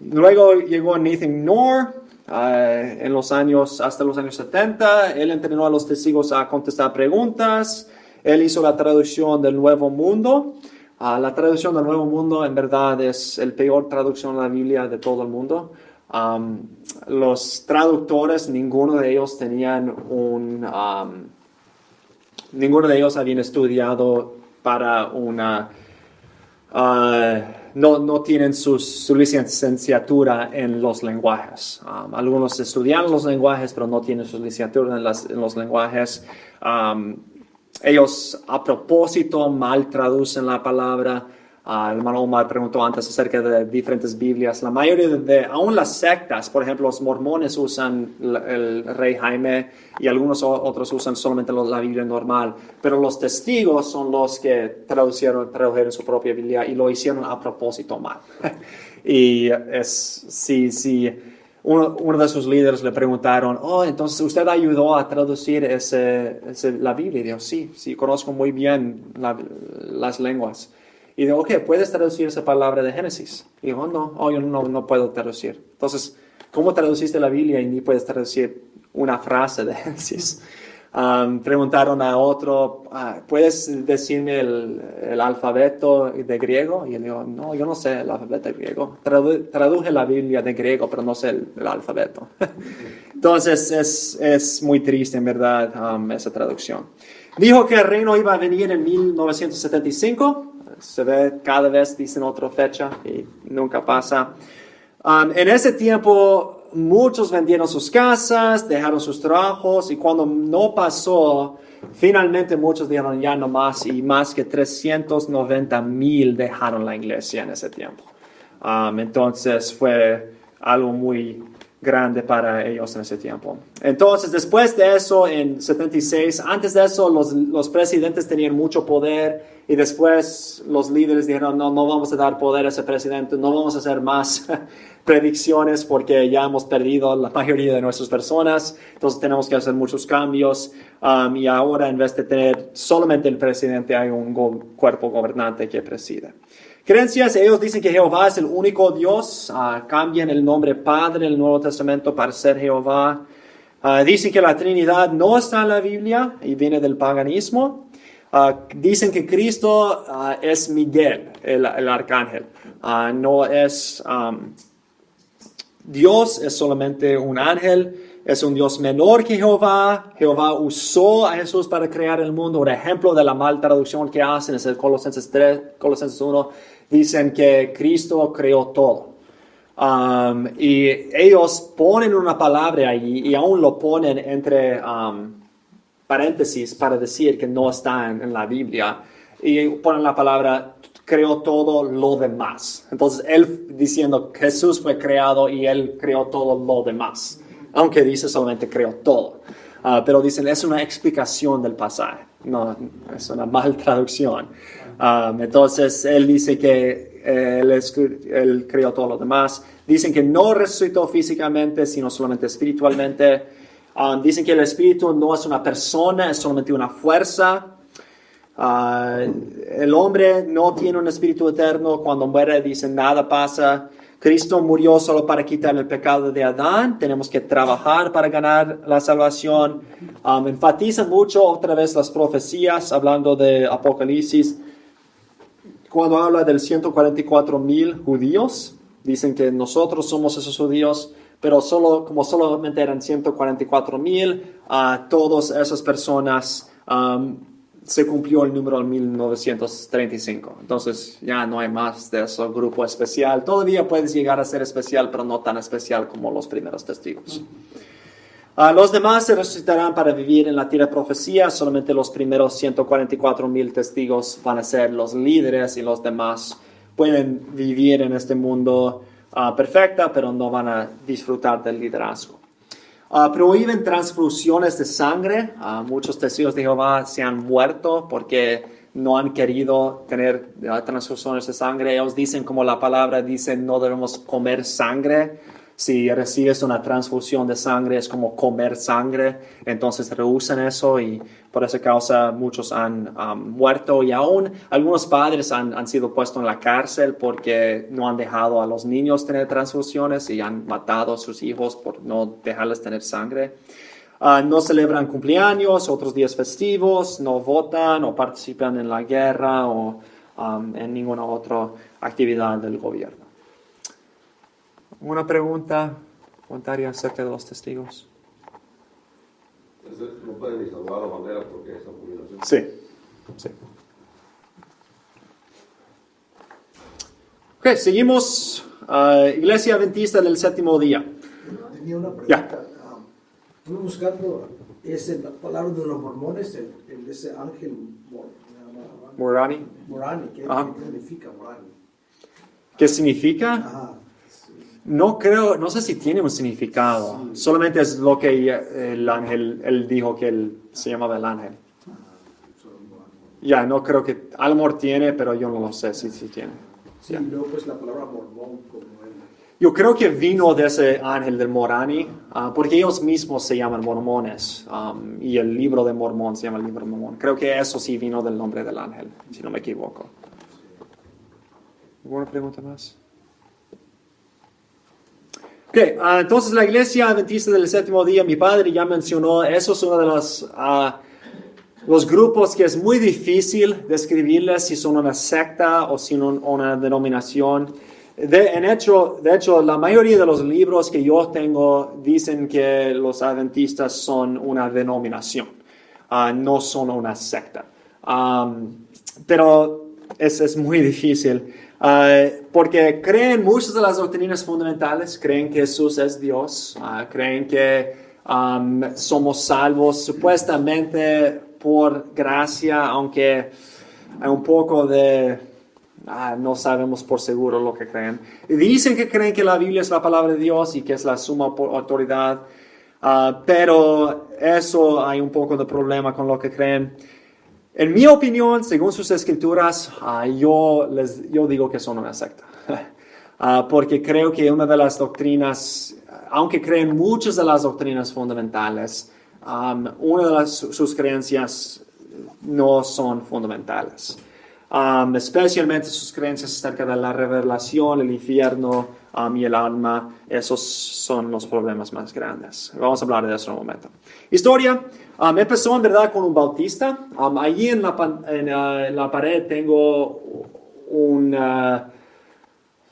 Luego llegó Nathan Knorr eh, en los años, hasta los años 70. Él entrenó a los testigos a contestar preguntas. Él hizo la traducción del Nuevo Mundo. Ah, la traducción del Nuevo Mundo en verdad es el peor traducción de la Biblia de todo el mundo. Los traductores, ninguno de ellos tenían un... ninguno de ellos habían estudiado para una... ah, no, no tienen su licenciatura en los lenguajes. Um, algunos estudian los lenguajes, pero no tienen su licenciatura en, en los lenguajes. Um, ellos a propósito mal traducen la palabra. Ah, el hermano Omar preguntó antes acerca de diferentes Biblias. La mayoría de, aún las sectas, por ejemplo, los mormones usan la- el rey Jaime y algunos otros usan solamente la Biblia normal. Pero los testigos son los que traducieron, tradujeron su propia Biblia y lo hicieron a propósito mal. y es, sí, sí. Uno, uno de sus líderes le preguntaron, oh, entonces usted ayudó a traducir ese, ese- la Biblia. Y dijo, sí, sí, conozco muy bien la- las lenguas. Y dijo, ok, ¿puedes traducir esa palabra de Génesis? Y dijo, no, oh, yo no, no puedo traducir. Entonces, ¿cómo traduciste la Biblia y ni puedes traducir una frase de Génesis? Preguntaron a otro, ah, ¿puedes decirme el, el alfabeto de griego? Y él dijo, no, yo no sé el alfabeto de griego. Tradu- traduje la Biblia de griego, pero no sé el, alfabeto. Entonces es, es muy triste, en verdad, esa traducción. Dijo que el reino iba a venir en 1975. Se ve cada vez dicen otra fecha y nunca pasa. Um, en ese tiempo muchos vendieron sus casas, dejaron sus trabajos y cuando no pasó, finalmente muchos dijeron ya no más y más que 390 mil dejaron la iglesia en ese tiempo. Um, entonces fue algo muy grande para ellos en ese tiempo. Entonces, después de eso, en 76, antes de eso, los, los, presidentes tenían mucho poder y después los líderes dijeron, no, no vamos a dar poder a ese presidente, no vamos a hacer más predicciones porque ya hemos perdido la mayoría de nuestras personas, entonces tenemos que hacer muchos cambios um, y ahora en vez de tener solamente el presidente, hay un cuerpo gobernante que preside. Creencias, ellos dicen que Jehová es el único Dios, uh, cambian el nombre Padre en el Nuevo Testamento para ser Jehová. Uh, dicen que la Trinidad no está en la Biblia y viene del paganismo. Uh, dicen que Cristo es Miguel, el, el arcángel. no es Dios, es solamente un ángel es un Dios menor que Jehová. Jehová usó a Jesús para crear el mundo. Un ejemplo de la mal traducción que hacen es el Colosenses 3, Colosenses 1. Dicen que Cristo creó todo. Um, y ellos ponen una palabra ahí y aún lo ponen entre um, paréntesis para decir que no está en, en la Biblia. Y ponen la palabra creó todo lo demás. Entonces, él diciendo Jesús fue creado y él creó todo lo demás aunque dice solamente creo todo. Uh, pero dicen, es una explicación del pasaje, no, es una mal traducción. Um, entonces, él dice que eh, él, él, creó todo lo demás. Dicen que no resucitó físicamente, sino solamente espiritualmente. Um, dicen que el espíritu no es una persona, es solamente una fuerza. Uh, el hombre no tiene un espíritu eterno. Cuando muere, dicen, nada pasa. Cristo murió solo para quitar el pecado de Adán. Tenemos que trabajar para ganar la salvación. Um, mucho otra vez las profecías, hablando de Apocalipsis. Cuando habla del 144 mil judíos, dicen que nosotros somos esos judíos, pero solo, como solamente eran 144 mil, a todas esas personas um, se cumplió el número en 1935. Entonces ya no hay más de ese grupo especial. Todavía puedes llegar a ser especial, pero no tan especial como los primeros testigos. Uh, los demás se resucitarán para vivir en la tierra de profecía. Solamente los primeros 144 mil testigos van a ser los líderes y los demás pueden vivir en este mundo uh, perfecta, pero no van a disfrutar del liderazgo. Uh, prohíben transfusiones de sangre. Uh, muchos testigos de Jehová se han muerto porque no han querido tener uh, transfusiones de sangre. Ellos dicen, como la palabra dice, no debemos comer sangre si recibes una transfusión de sangre es como comer sangre, entonces rehusan eso y por esa causa muchos han um, muerto y aún algunos padres han, han, sido puestos en la cárcel porque no han dejado a los niños tener transfusiones y han matado a sus hijos por no dejarles tener sangre. Uh, no celebran cumpleaños, otros días festivos, no votan o participan en la guerra o um, en ninguna otra actividad del gobierno. ¿Una pregunta, comentario acerca de los testigos? No pueden ni salvar la bandera porque es abominación. Sí, sí. Ok, seguimos. Uh, Iglesia Adventista del séptimo día. Tenía una pregunta. Um, estuve buscando ese, la palabra de los mormones, el, el ese ángel mor, Morani. Morani. ¿Qué, Ajá. qué significa Morani? ¿Qué significa? Ajá. No creo, no sé si tiene un significado. Solamente es lo que el ángel, él dijo que él se llamaba el ángel. Ya, no creo que, a lo mejor tiene, pero yo no lo sé si, si tiene. Sí, pues la palabra mormón como él. Yo creo que vino de ese ángel del Morani, ah, porque ellos mismos se llaman mormones, um, y el libro de Mormón se llama el libro de Mormón. Creo que eso sí vino del nombre del ángel, si no me equivoco. ¿Alguna pregunta más? Ok, ah, entonces la iglesia adventista del séptimo día, mi padre ya mencionó, eso es uno de los, ah, los grupos que es muy difícil describirles si son una secta o si son una denominación. De, hecho, de hecho, la mayoría de los libros que yo tengo dicen que los adventistas son una denominación, ah, no son una secta. Pero es, es muy difícil. Ah, porque creen muchas de las doctrinas fundamentales, creen que Jesús es Dios, ah, creen que um, somos salvos supuestamente por gracia, aunque hay un poco de... ah, no sabemos por seguro lo que creen. Dicen que creen que la Biblia es la palabra de Dios y que es la suma autoridad, pero eso hay un poco de problema con lo que creen. En mi opinión, según sus escrituras, ah, yo, les, yo digo que son una secta. Ah, porque creo que una de las doctrinas, aunque creen muchas de las doctrinas fundamentales, um, una de las, sus creencias no son fundamentales. Um, especialmente sus creencias acerca de la revelación, el infierno um, y el alma, esos son los problemas más grandes. Vamos a hablar de eso en un momento. Historia, um, empezó en verdad con un bautista. Um, allí en la, ah, en la pared tengo una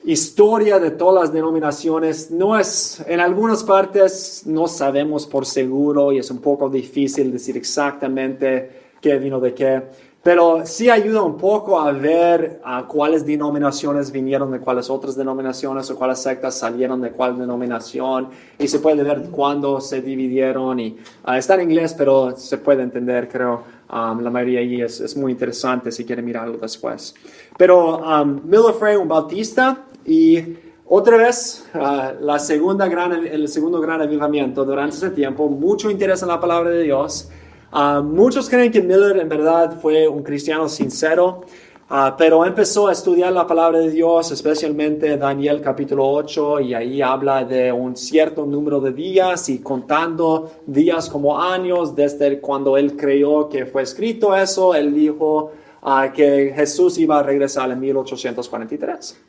historia de todas las denominaciones. No es, en algunas partes no sabemos por seguro y es un poco difícil decir exactamente qué vino de qué, pero sí ayuda un poco a ver a cuáles denominaciones vinieron de cuáles otras denominaciones o cuáles sectas salieron de cuál denominación y se puede ver cuándo se dividieron y ah, está en inglés, pero se puede entender, creo. Um, la mayoría allí es, es muy interesante si quieren mirarlo después. Pero um, Miller fue un bautista y otra vez ah, la segunda gran, el segundo gran avivamiento durante ese tiempo, mucho interés en la palabra de Dios. Ah, muchos creen que Miller en verdad fue un cristiano sincero, ah, pero empezó a estudiar la palabra de Dios, especialmente Daniel capítulo 8, y ahí habla de un cierto número de días y contando días como años desde cuando él creyó que fue escrito eso, él dijo ah, que Jesús iba a regresar en 1843.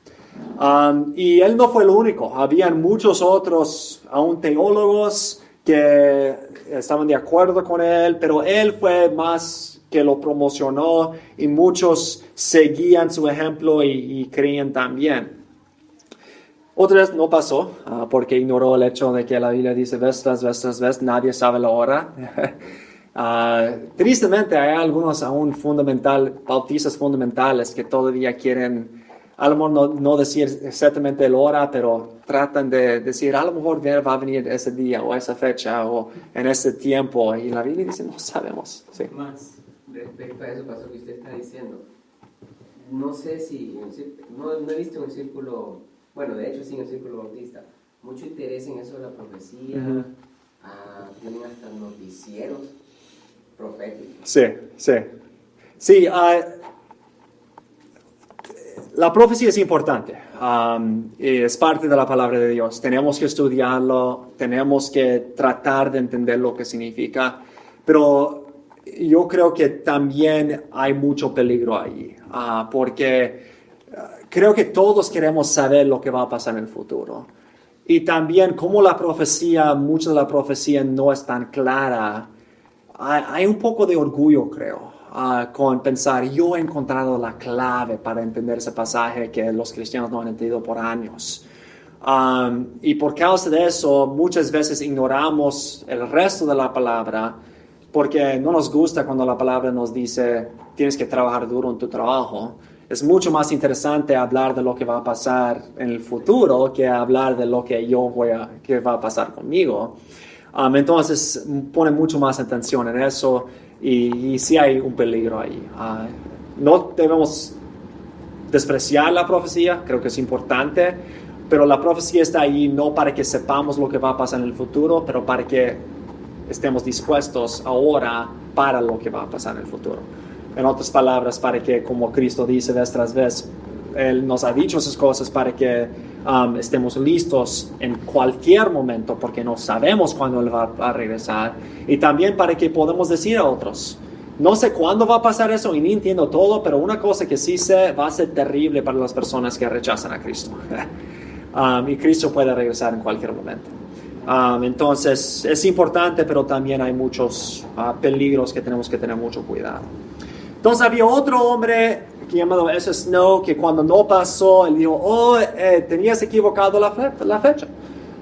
Um, y él no fue el único, habían muchos otros, aún teólogos, que estaban de acuerdo con él, pero él fue más que lo promocionó y muchos seguían su ejemplo y, y creían también. Otra vez no pasó, ah, porque ignoró el hecho de que la Biblia dice, ves, ves, ves, ves, ves, nadie sabe la hora. Ah, tristemente hay algunos aún fundamental, bautistas fundamentales que todavía quieren, a lo mejor no, no decir exactamente el hora, pero tratan de decir, a lo mejor va a venir ese día o esa fecha o en ese tiempo. Y la Biblia dice, no sabemos. Sí. Más respecto a eso, pastor, que usted está diciendo. No sé si, no, no he visto el círculo, bueno, de hecho sí en el círculo bautista, mucho interés en eso de la profecía, Ujú. ah, tienen hasta noticieros proféticos. Sí, sí. Sí, ah, la profecía es importante. um, es parte de la palabra de Dios. Tenemos que estudiarlo, tenemos que tratar de entender lo que significa. Pero yo creo que también hay mucho peligro ahí. ah, porque ah, creo que todos queremos saber lo que va a pasar en el futuro. Y también como la profecía, mucha de la profecía no es tan clara, hay, hay un poco de orgullo, creo, ah, con pensar, yo he encontrado la clave para entender ese pasaje que los cristianos no han entendido por años. Um, y por causa de eso, muchas veces ignoramos el resto de la palabra porque no nos gusta cuando la palabra nos dice, tienes que trabajar duro en tu trabajo. Es mucho más interesante hablar de lo que va a pasar en el futuro que hablar de lo que yo voy a, que va a pasar conmigo. Um, entonces pone mucho más atención en eso y, y sí hay un peligro ahí. Ah, no debemos despreciar la profecía, creo que es importante, pero la profecía está ahí no para que sepamos lo que va a pasar en el futuro, pero para que estemos dispuestos ahora para lo que va a pasar en el futuro. En otras palabras, para que, como Cristo dice vez tras vez, Él nos ha dicho esas cosas para que um, estemos listos en cualquier momento, porque no sabemos cuándo Él va a regresar, y también para que podamos decir a otros, no sé cuándo va a pasar eso y ni entiendo todo, pero una cosa que sí sé va a ser terrible para las personas que rechazan a Cristo. Um, y Cristo puede regresar en cualquier momento. Um, entonces es importante, pero también hay muchos ah, peligros que tenemos que tener mucho cuidado. Entonces había otro hombre llamado S. Snow que cuando no pasó, él dijo, oh, eh, tenías equivocado la, fe- la fecha.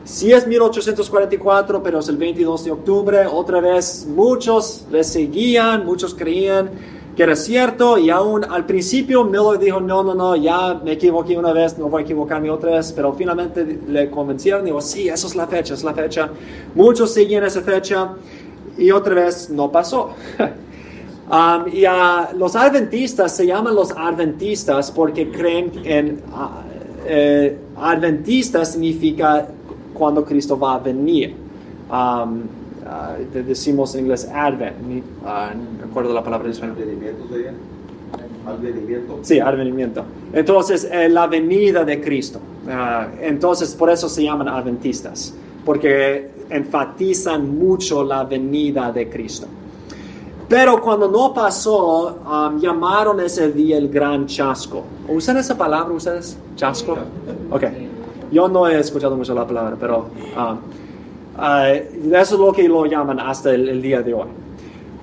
Sí es 1844, pero es el 22 de octubre. Otra vez muchos le seguían, muchos creían que era cierto y aún al principio Miller dijo, no, no, no, ya me equivoqué una vez, no voy a equivocarme otra vez, pero finalmente le convencieron y dijo, sí, eso es la fecha, es la fecha. Muchos seguían esa fecha y otra vez no pasó. Um, y a los adventistas se llaman los adventistas porque creen en uh, eh, adventista significa cuando Cristo va a venir. Um, uh, decimos en inglés advent, uh, no recuerdo la palabra en español. ¿Advenimiento sería? ¿Advenimiento? Sí, advenimiento. Entonces, eh, la venida de Cristo. Ah, entonces, por eso se llaman adventistas, porque enfatizan mucho la venida de Cristo. Pero cuando no pasó, um, llamaron ese día el gran chasco. ¿Usan esa palabra ustedes? ¿Chasco? Ok. Yo no he escuchado mucho la palabra, pero um, ah, eso es lo que lo llaman hasta el, el día de hoy.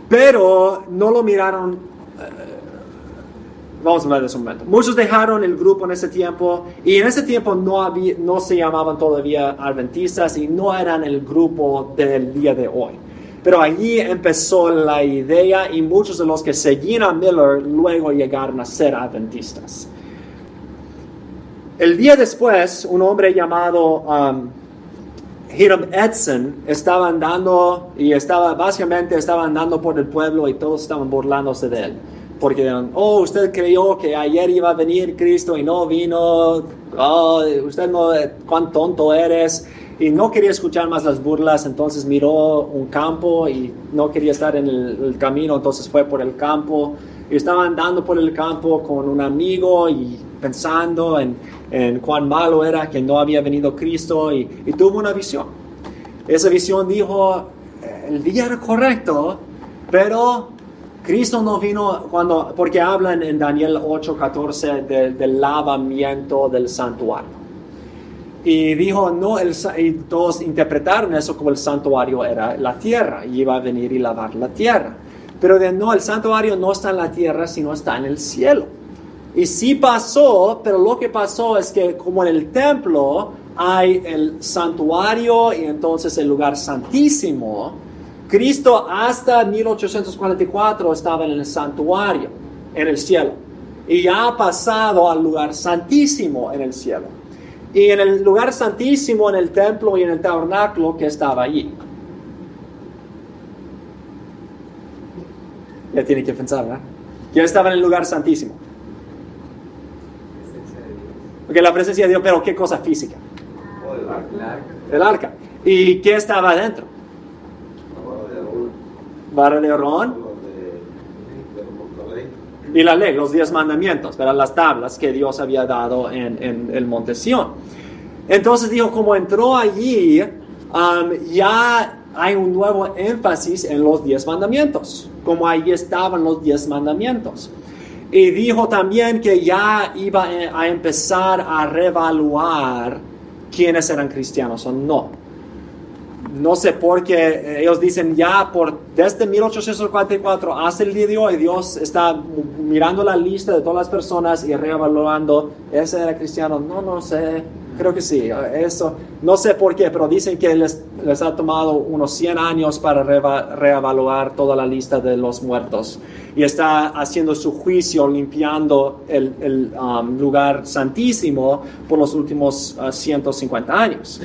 Pero no lo miraron Vamos a hablar de ese momento. Muchos dejaron el grupo en ese tiempo y en ese tiempo no, había, no se llamaban todavía adventistas y no eran el grupo del día de hoy. Pero allí empezó la idea y muchos de los que seguían a Miller luego llegaron a ser adventistas. El día después, un hombre llamado um, Hiram Edson estaba andando y estaba básicamente estaba andando por el pueblo y todos estaban burlándose de él. Porque oh, usted creyó que ayer iba a venir Cristo y no vino, oh, usted no, cuán tonto eres. Y no quería escuchar más las burlas, entonces miró un campo y no quería estar en el, el camino, entonces fue por el campo. Y estaba andando por el campo con un amigo y pensando en, en cuán malo era que no había venido Cristo y, y tuvo una visión. Esa visión dijo, el día era correcto, pero Cristo no vino cuando, porque hablan en Daniel 8:14 del, del lavamiento del santuario. Y dijo, no, el, y todos interpretaron eso como el santuario era la tierra, y iba a venir y lavar la tierra. Pero de no, el santuario no está en la tierra, sino está en el cielo. Y sí pasó, pero lo que pasó es que como en el templo hay el santuario y entonces el lugar santísimo, Cristo hasta 1844 estaba en el santuario, en el cielo. Y ya ha pasado al lugar santísimo en el cielo. Y en el lugar santísimo, en el templo y en el tabernáculo que estaba allí. Ya tiene que pensar, ¿verdad? Ya estaba en el lugar santísimo. Presencia de Dios. Porque la presencia de Dios, pero ¿qué cosa física? El arca. ¿Y qué estaba adentro? la vara de Aarón, Vara de Aarón los de- de la ley. Y la ley, los diez mandamientos, ¿verdad? las tablas que Dios había dado en, en el monte Sión. Entonces dijo, como entró allí, um, ya hay un nuevo énfasis en los diez mandamientos, como ahí estaban los diez mandamientos. Y dijo también que ya iba a empezar a reevaluar quiénes eran cristianos o no. No sé por qué eh, ellos dicen ya por desde 1844 hasta el día de hoy Dios está mirando la lista de todas las personas y reevaluando, ¿ese era cristiano? No, no sé, creo que sí, eso, no sé por qué, pero dicen que les, les ha tomado unos 100 años para reevaluar toda la lista de los muertos y está haciendo su juicio, limpiando el, um, lugar santísimo por los últimos uh, 150 años.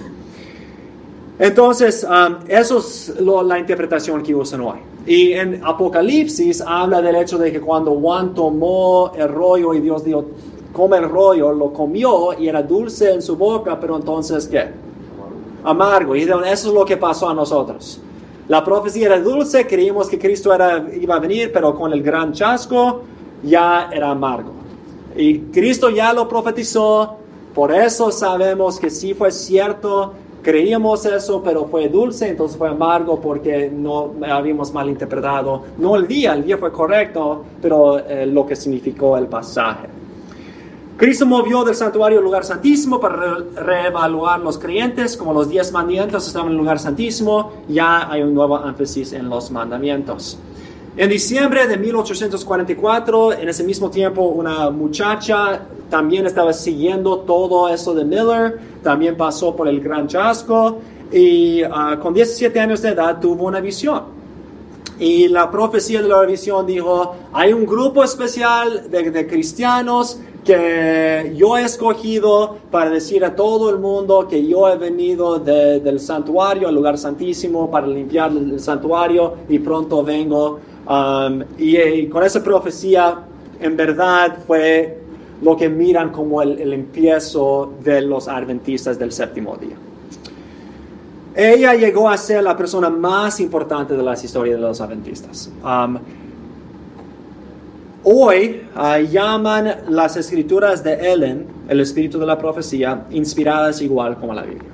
Entonces, um, eso es lo- la interpretación que usan hoy. Y en Apocalipsis habla del hecho de que cuando Juan tomó el rollo y Dios dijo, come el rollo, lo comió y era dulce en su boca, pero entonces, ¿qué? Amargo. Y eso es lo que pasó a nosotros. La profecía era dulce, creímos que Cristo era, iba a venir, pero con el gran chasco ya era amargo. Y Cristo ya lo profetizó, por eso sabemos que sí fue cierto, creíamos eso, pero fue dulce, entonces fue amargo porque no habíamos malinterpretado, no el día, el día fue correcto, pero eh, lo que significó el pasaje. Cristo movió del santuario al lugar santísimo para re- reevaluar los creyentes, como los diez mandamientos estaban en el lugar santísimo, ya hay un nuevo énfasis en los mandamientos. En diciembre de 1844, en ese mismo tiempo, una muchacha también estaba siguiendo todo eso de Miller, también pasó por el gran chasco y ah, con 17 años de edad tuvo una visión. Y la profecía de la visión dijo, hay un grupo especial de, de cristianos que yo he escogido para decir a todo el mundo que yo he venido de- del santuario al lugar santísimo para limpiar el santuario y pronto vengo. Um, y, y con esa profecía, en verdad, fue lo que miran como el, el empiezo de los adventistas del séptimo día. Ella llegó a ser la persona más importante de las historias de los adventistas. Um, Hoy ah, llaman las escrituras de Ellen, el espíritu de la profecía, inspiradas igual como la Biblia.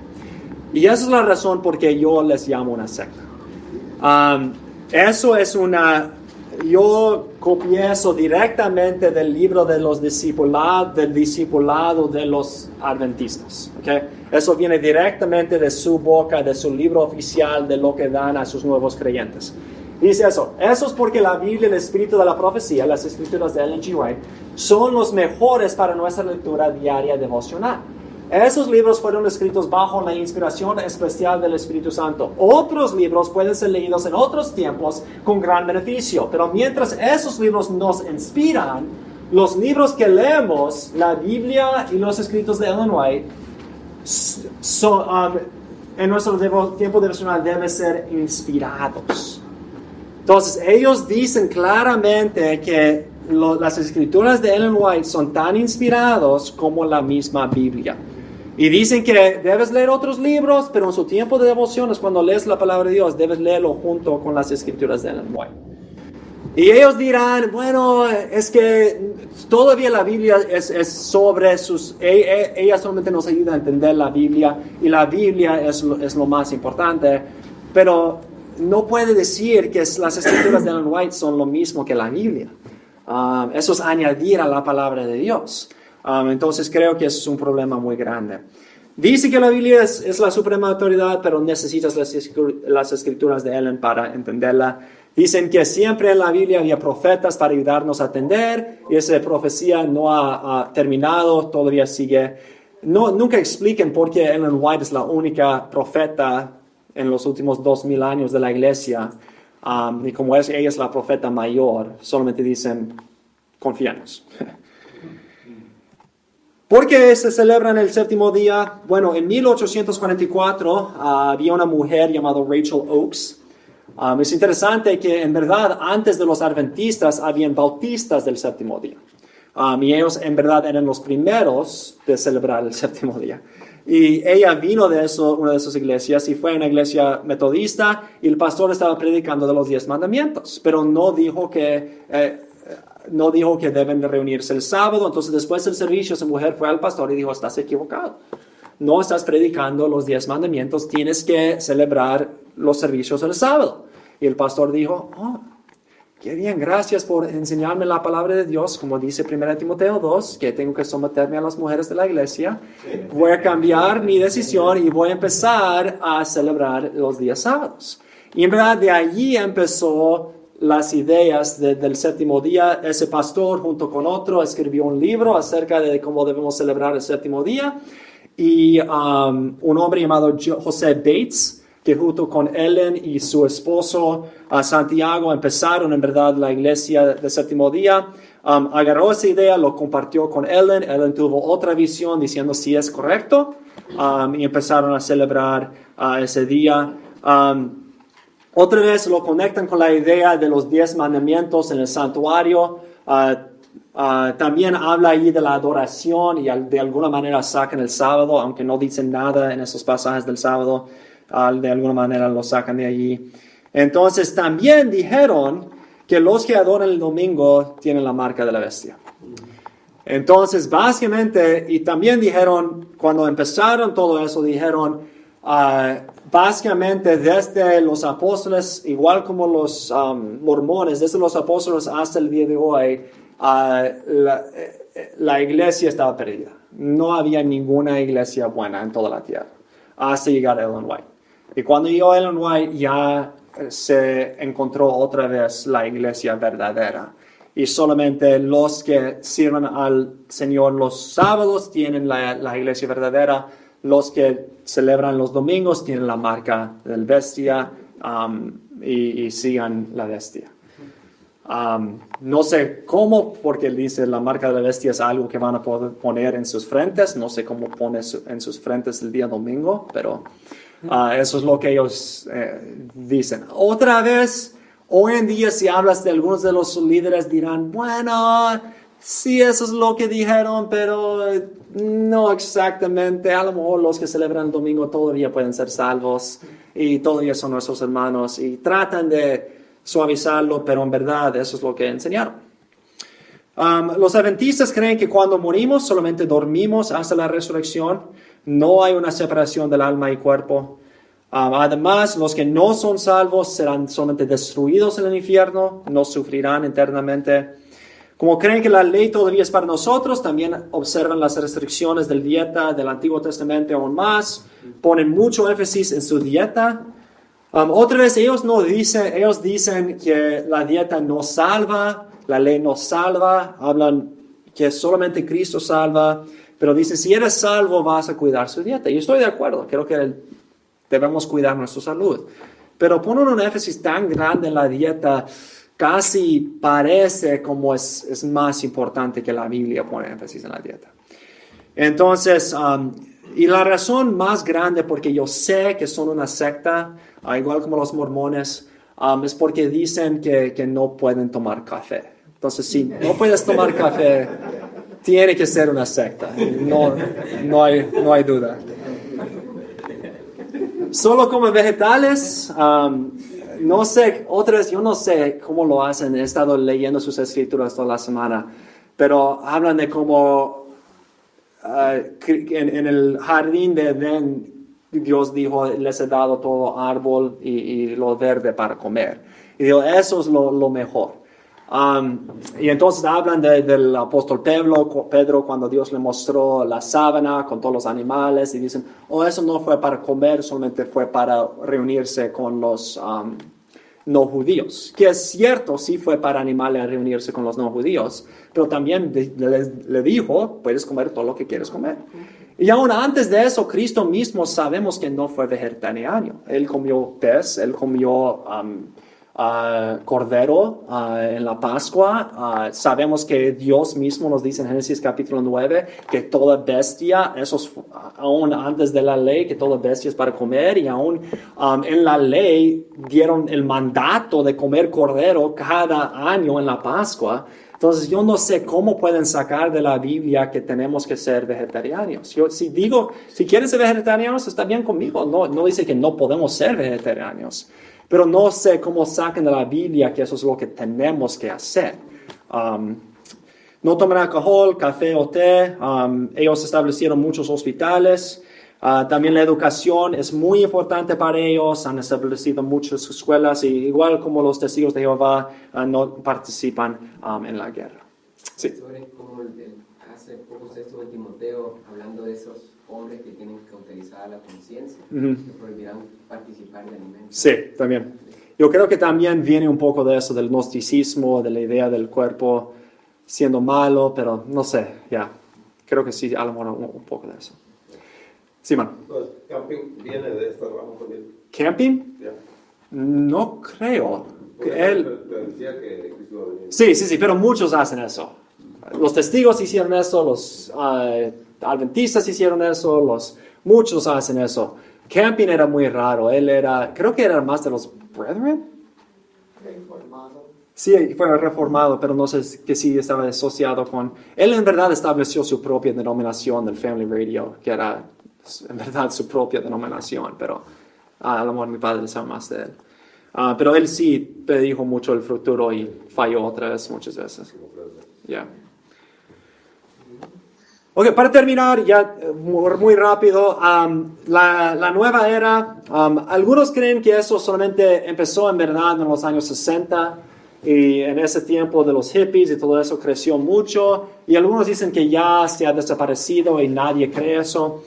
Y esa es la razón por que yo les llamo una secta. Um, eso es una... Yo copié eso directamente del libro de los discipulados, del discipulado de los adventistas. ¿ok? Eso viene directamente de su boca, de su libro oficial, de lo que dan a sus nuevos creyentes. Dice eso. Eso es porque la Biblia, el espíritu de la profecía, las escrituras de Ellen G. White, son los mejores para nuestra lectura diaria devocional. Esos libros fueron escritos bajo la inspiración especial del Espíritu Santo. Otros libros pueden ser leídos en otros tiempos con gran beneficio, pero mientras esos libros nos inspiran, los libros que leemos, la Biblia y los escritos de Ellen White, s- son, um, en nuestro tiempo devocional deben ser inspirados. Entonces, ellos dicen claramente que las escrituras de Ellen White son tan inspirados como la misma Biblia. Y dicen que debes leer otros libros, pero en su tiempo de devociones, cuando lees la palabra de Dios, debes leerlo junto con las escrituras de Ellen White. Y ellos dirán, bueno, es que todavía la Biblia es, es sobre sus... e- e- Ella solamente nos ayuda a entender la Biblia y la Biblia es lo, es lo más importante, pero no puede decir que es- las escrituras de Ellen White son lo mismo que la Biblia. Um, eso es añadir a la palabra de Dios. Um, entonces creo que eso es un problema muy grande. Dice que la Biblia es, es la suprema autoridad, pero necesitas las, las escrituras de Ellen para entenderla. Dicen que siempre en la Biblia había profetas para ayudarnos a entender y esa profecía no ha, ha terminado, todavía sigue. No, nunca expliquen por qué Ellen White es la única profeta en los últimos dos mil años de la iglesia. Um, y como es, ella es la profeta mayor, solamente dicen, confiamos. ¿Por qué se celebra en el séptimo día? Bueno, en 1844 ah, había una mujer llamada Rachel Oakes. Um, es interesante que en verdad antes de los adventistas habían bautistas del séptimo día. Um, y ellos en verdad eran los primeros de celebrar el séptimo día. Y ella vino de eso, una de esas iglesias y fue a una iglesia metodista y el pastor estaba predicando de los diez mandamientos, pero no dijo que, eh, no dijo que deben de reunirse el sábado. Entonces después del servicio esa mujer fue al pastor y dijo, estás equivocado. No estás predicando los diez mandamientos, tienes que celebrar los servicios el sábado. Y el pastor dijo, oh, Qué bien, gracias por enseñarme la palabra de Dios, como dice 1 Timoteo 2, que tengo que someterme a las mujeres de la iglesia. Voy a cambiar mi decisión y voy a empezar a celebrar los días sábados. Y en verdad de allí empezó las ideas de- del séptimo día. Ese pastor junto con otro escribió un libro acerca de cómo debemos celebrar el séptimo día. Y um, un hombre llamado Jo- José Bates, que junto con Ellen y su esposo a Santiago empezaron en verdad la iglesia del séptimo día. Um, agarró esa idea, lo compartió con Ellen. Ellen tuvo otra visión diciendo si es correcto um, y empezaron a celebrar uh, ese día. Um, otra vez lo conectan con la idea de los diez mandamientos en el santuario. Ah, ah, también habla ahí de la adoración y de alguna manera sacan el sábado, aunque no dicen nada en esos pasajes del sábado, ah, de alguna manera lo sacan de allí. Entonces también dijeron que los que adoran el domingo tienen la marca de la bestia. Entonces, básicamente, y también dijeron, cuando empezaron todo eso, dijeron, ah, básicamente desde los apóstoles, igual como los um, mormones, desde los apóstoles hasta el día de hoy, ah, la, eh, la iglesia estaba perdida. No había ninguna iglesia buena en toda la tierra, hasta llegar a Ellen White. Y cuando llegó Ellen White, ya eh, se encontró otra vez la iglesia verdadera y solamente los que sirven al Señor los sábados tienen la, la iglesia verdadera, los que celebran los domingos tienen la marca del bestia, um, y, y sigan la bestia. Um, no sé cómo, porque dice la marca de la bestia es algo que van a poder poner en sus frentes. No sé cómo pone en sus frentes el día domingo, pero uh, eso es lo que ellos eh, dicen. Otra vez, hoy en día, si hablas de algunos de los líderes, dirán, bueno, sí, eso es lo que dijeron, pero eh, no exactamente. A lo mejor los que celebran el domingo todavía pueden ser salvos y todavía son nuestros hermanos y tratan de suavizarlo, pero en verdad eso es lo que enseñaron. Los adventistas creen que cuando morimos solamente dormimos hasta la resurrección, no hay una separación del alma y cuerpo. Además, los que no son salvos serán solamente destruidos en el infierno, no sufrirán eternamente. Como creen que la ley todavía es para nosotros, también observan las restricciones del dieta del Antiguo Testamento aún más, ponen mucho énfasis en su dieta. Um, otra vez, ellos no dicen, ellos dicen que la dieta no salva, la ley no salva, hablan que solamente Cristo salva, pero dicen, si eres salvo vas a cuidar su dieta. Y estoy de acuerdo, creo que debemos cuidar nuestra salud. Pero ponen un énfasis tan grande en la dieta, casi parece como es, más importante que la Biblia pone énfasis en la dieta. Entonces, um, y la razón más grande porque yo sé que son una secta, igual como los mormones, um, es porque dicen que, no pueden tomar café. Entonces, si no puedes tomar café, tiene que ser una secta. No, no hay duda. Solo como vegetales, um, no sé, otras, yo no sé cómo lo hacen. He estado leyendo sus escrituras toda la semana, pero hablan de cómo uh, en, el jardín de Edén, Dios dijo, les he dado todo árbol y, lo verde para comer. Y digo, eso es lo, lo mejor. Um, y entonces hablan de, del apóstol Pedro, Pedro cuando Dios le mostró la sábana con todos los animales y dicen, oh, eso no fue para comer, solamente fue para reunirse con los um, no judíos. Que es cierto, sí fue para animales reunirse con los no judíos, pero también le, le dijo, puedes comer todo lo que quieres comer. Y aún antes de eso, Cristo mismo sabemos que no fue vegetariano. Él comió pez, él comió... Um, Cordero en la Pascua. Sabemos que Dios mismo nos dice en Génesis capítulo 9 que toda bestia, eso es aún antes de la ley, que toda bestia es para comer y aún um, en la ley dieron el mandato de comer cordero cada año en la Pascua. Entonces yo no sé cómo pueden sacar de la Biblia que tenemos que ser vegetarianos. Yo si digo, si quieren ser vegetarianos, está bien conmigo. No, no dice que no podemos ser vegetarianos pero no sé cómo sacan de la Biblia que eso es lo que tenemos que hacer. Um, no tomar alcohol, café o té. Um, ellos establecieron muchos hospitales. Uh, también la educación es muy importante para ellos. Han establecido muchas escuelas y igual como los testigos de Jehová uh, no participan um, en la guerra. Sí. Sobre el, hace poco estuvo en Timoteo hablando de esos hombres que tienen cauterizada la conciencia, uh -huh. que prohibirán participar de alimentos. Sí, también. Yo creo que también viene un poco de eso, del gnosticismo, de la idea del cuerpo siendo malo, pero no sé, ya. Creo que sí, a lo mejor un, un poco de eso. Sí, man. Entonces, camping viene de esta rama también. ¿Camping? Ya. No creo. Que Porque él... que. Sí, sí, sí, pero muchos hacen eso. Los testigos hicieron eso, los ah, adventistas hicieron eso, los, muchos hacen eso. Camping era muy raro, él era, creo que era más de los Brethren. Sí, fue reformado, pero no sé que sí estaba asociado con... Él en verdad estableció su propia denominación del Family Radio, que era en verdad su propia denominación, pero ah, a lo mejor mi padre sabe más de él. Ah, pero él sí predijo mucho el futuro y falló otra vez muchas veces. Ya. Ok, para terminar, ya eh, muy, rápido, um, la, la nueva era, um, algunos creen que eso solamente empezó en verdad en los años 60 y en ese tiempo de los hippies y todo eso creció mucho y algunos dicen que ya se ha desaparecido y nadie cree eso,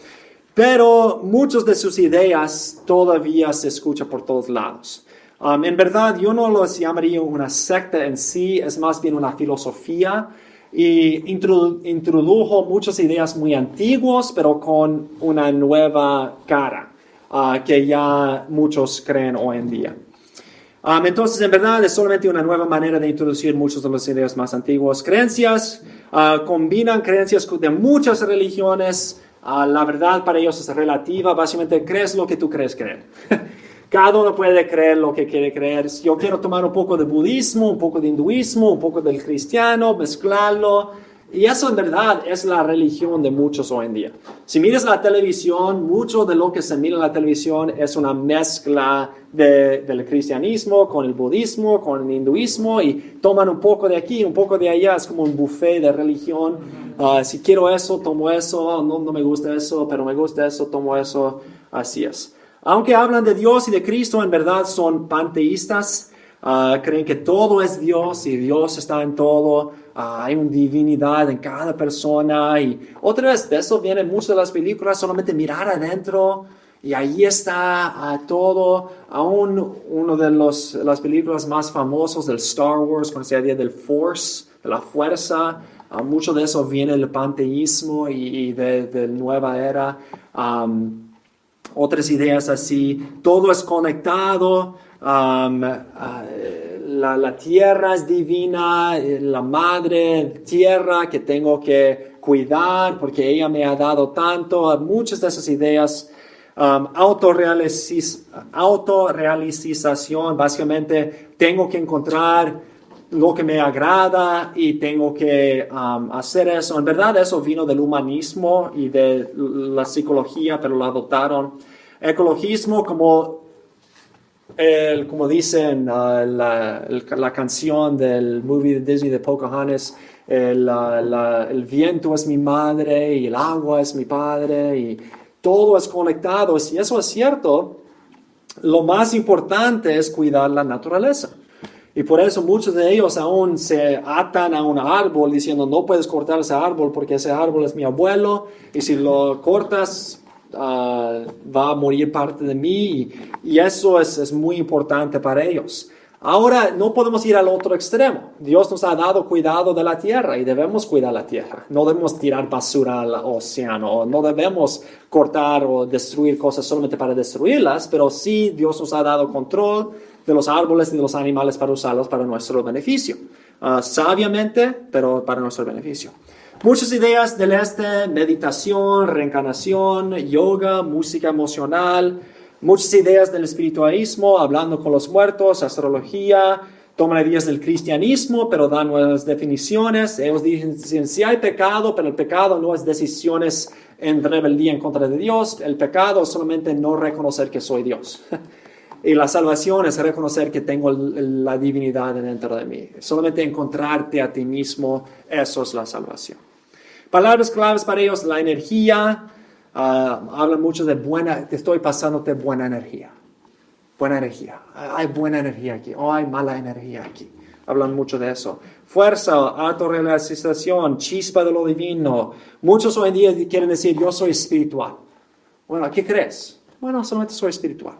pero muchas de sus ideas todavía se escuchan por todos lados. Um, en verdad, yo no los llamaría una secta en sí, es más bien una filosofía y introdu- introdujo muchas ideas muy antiguas, pero con una nueva cara ah, que ya muchos creen hoy en día. Um, entonces, en verdad, es solamente una nueva manera de introducir muchas de las ideas más antiguas. Creencias uh, combinan creencias de muchas religiones. Uh, la verdad para ellos es relativa. Básicamente, crees lo que tú crees creer. Cada uno puede creer lo que quiere creer. Si yo quiero tomar un poco de budismo, un poco de hinduismo, un poco del cristiano, mezclarlo. Y eso en verdad es la religión de muchos hoy en día. Si miras la televisión, mucho de lo que se mira en la televisión es una mezcla de, del cristianismo con el budismo, con el hinduismo y toman un poco de aquí, un poco de allá, es como un buffet de religión. Ah, si quiero eso, tomo eso, no, no me gusta eso, pero me gusta eso, tomo eso, así es. Aunque hablan de Dios y de Cristo, en verdad son panteístas, ah, creen que todo es Dios y Dios está en todo. Ah, hay una divinidad en cada persona y otra vez de eso vienen muchas de las películas, solamente mirar adentro y ahí está ah, todo. Aún una de los, las películas más famosas del Star Wars, con esa idea del Force, de la fuerza, uh, mucho de eso viene del panteísmo y, y de, de, nueva era. Um, otras ideas así, todo es conectado. Uh, la, la, tierra es divina, eh, la madre tierra que tengo que cuidar porque ella me ha dado tanto, muchas de esas ideas. Um, autorrealización, básicamente tengo que encontrar lo que me agrada y tengo que um, hacer eso. En verdad eso vino del humanismo y de la psicología, pero lo adoptaron. Ecologismo como el, como dicen uh, la, el, la, canción del movie de Disney de Pocahontas, el, la, el, viento es mi madre y el agua es mi padre y todo es conectado. Si eso es cierto, lo más importante es cuidar la naturaleza. Y por eso muchos de ellos aún se atan a un árbol diciendo no puedes cortar ese árbol porque ese árbol es mi abuelo y si lo cortas uh, va a morir parte de mí y, eso es, es, muy importante para ellos. Ahora no podemos ir al otro extremo. Dios nos ha dado cuidado de la tierra y debemos cuidar la tierra. No debemos tirar basura al océano, no debemos cortar o destruir cosas solamente para destruirlas, pero sí Dios nos ha dado control de los árboles y de los animales para usarlos para nuestro beneficio. Uh, sabiamente, pero para nuestro beneficio. Muchas ideas del este, meditación, reencarnación, yoga, música emocional, muchas ideas del espiritualismo, hablando con los muertos, astrología, toman ideas del cristianismo, pero dan nuevas definiciones. Ellos dicen, si hay pecado, pero el pecado no es decisiones en rebeldía en contra de Dios, el pecado es solamente no reconocer que soy Dios. Y la salvación es reconocer que tengo la divinidad dentro de mí. Solamente encontrarte a ti mismo, eso es la salvación. Palabras claves para ellos, la energía. Uh, hablan mucho de buena, te estoy pasándote buena energía. Buena energía. Hay buena energía aquí. O hay mala energía aquí. Hablan mucho de eso. Fuerza, autorrealización, chispa de lo divino. Muchos hoy en día quieren decir, yo soy espiritual. Bueno, ¿qué crees? Bueno, solamente soy espiritual.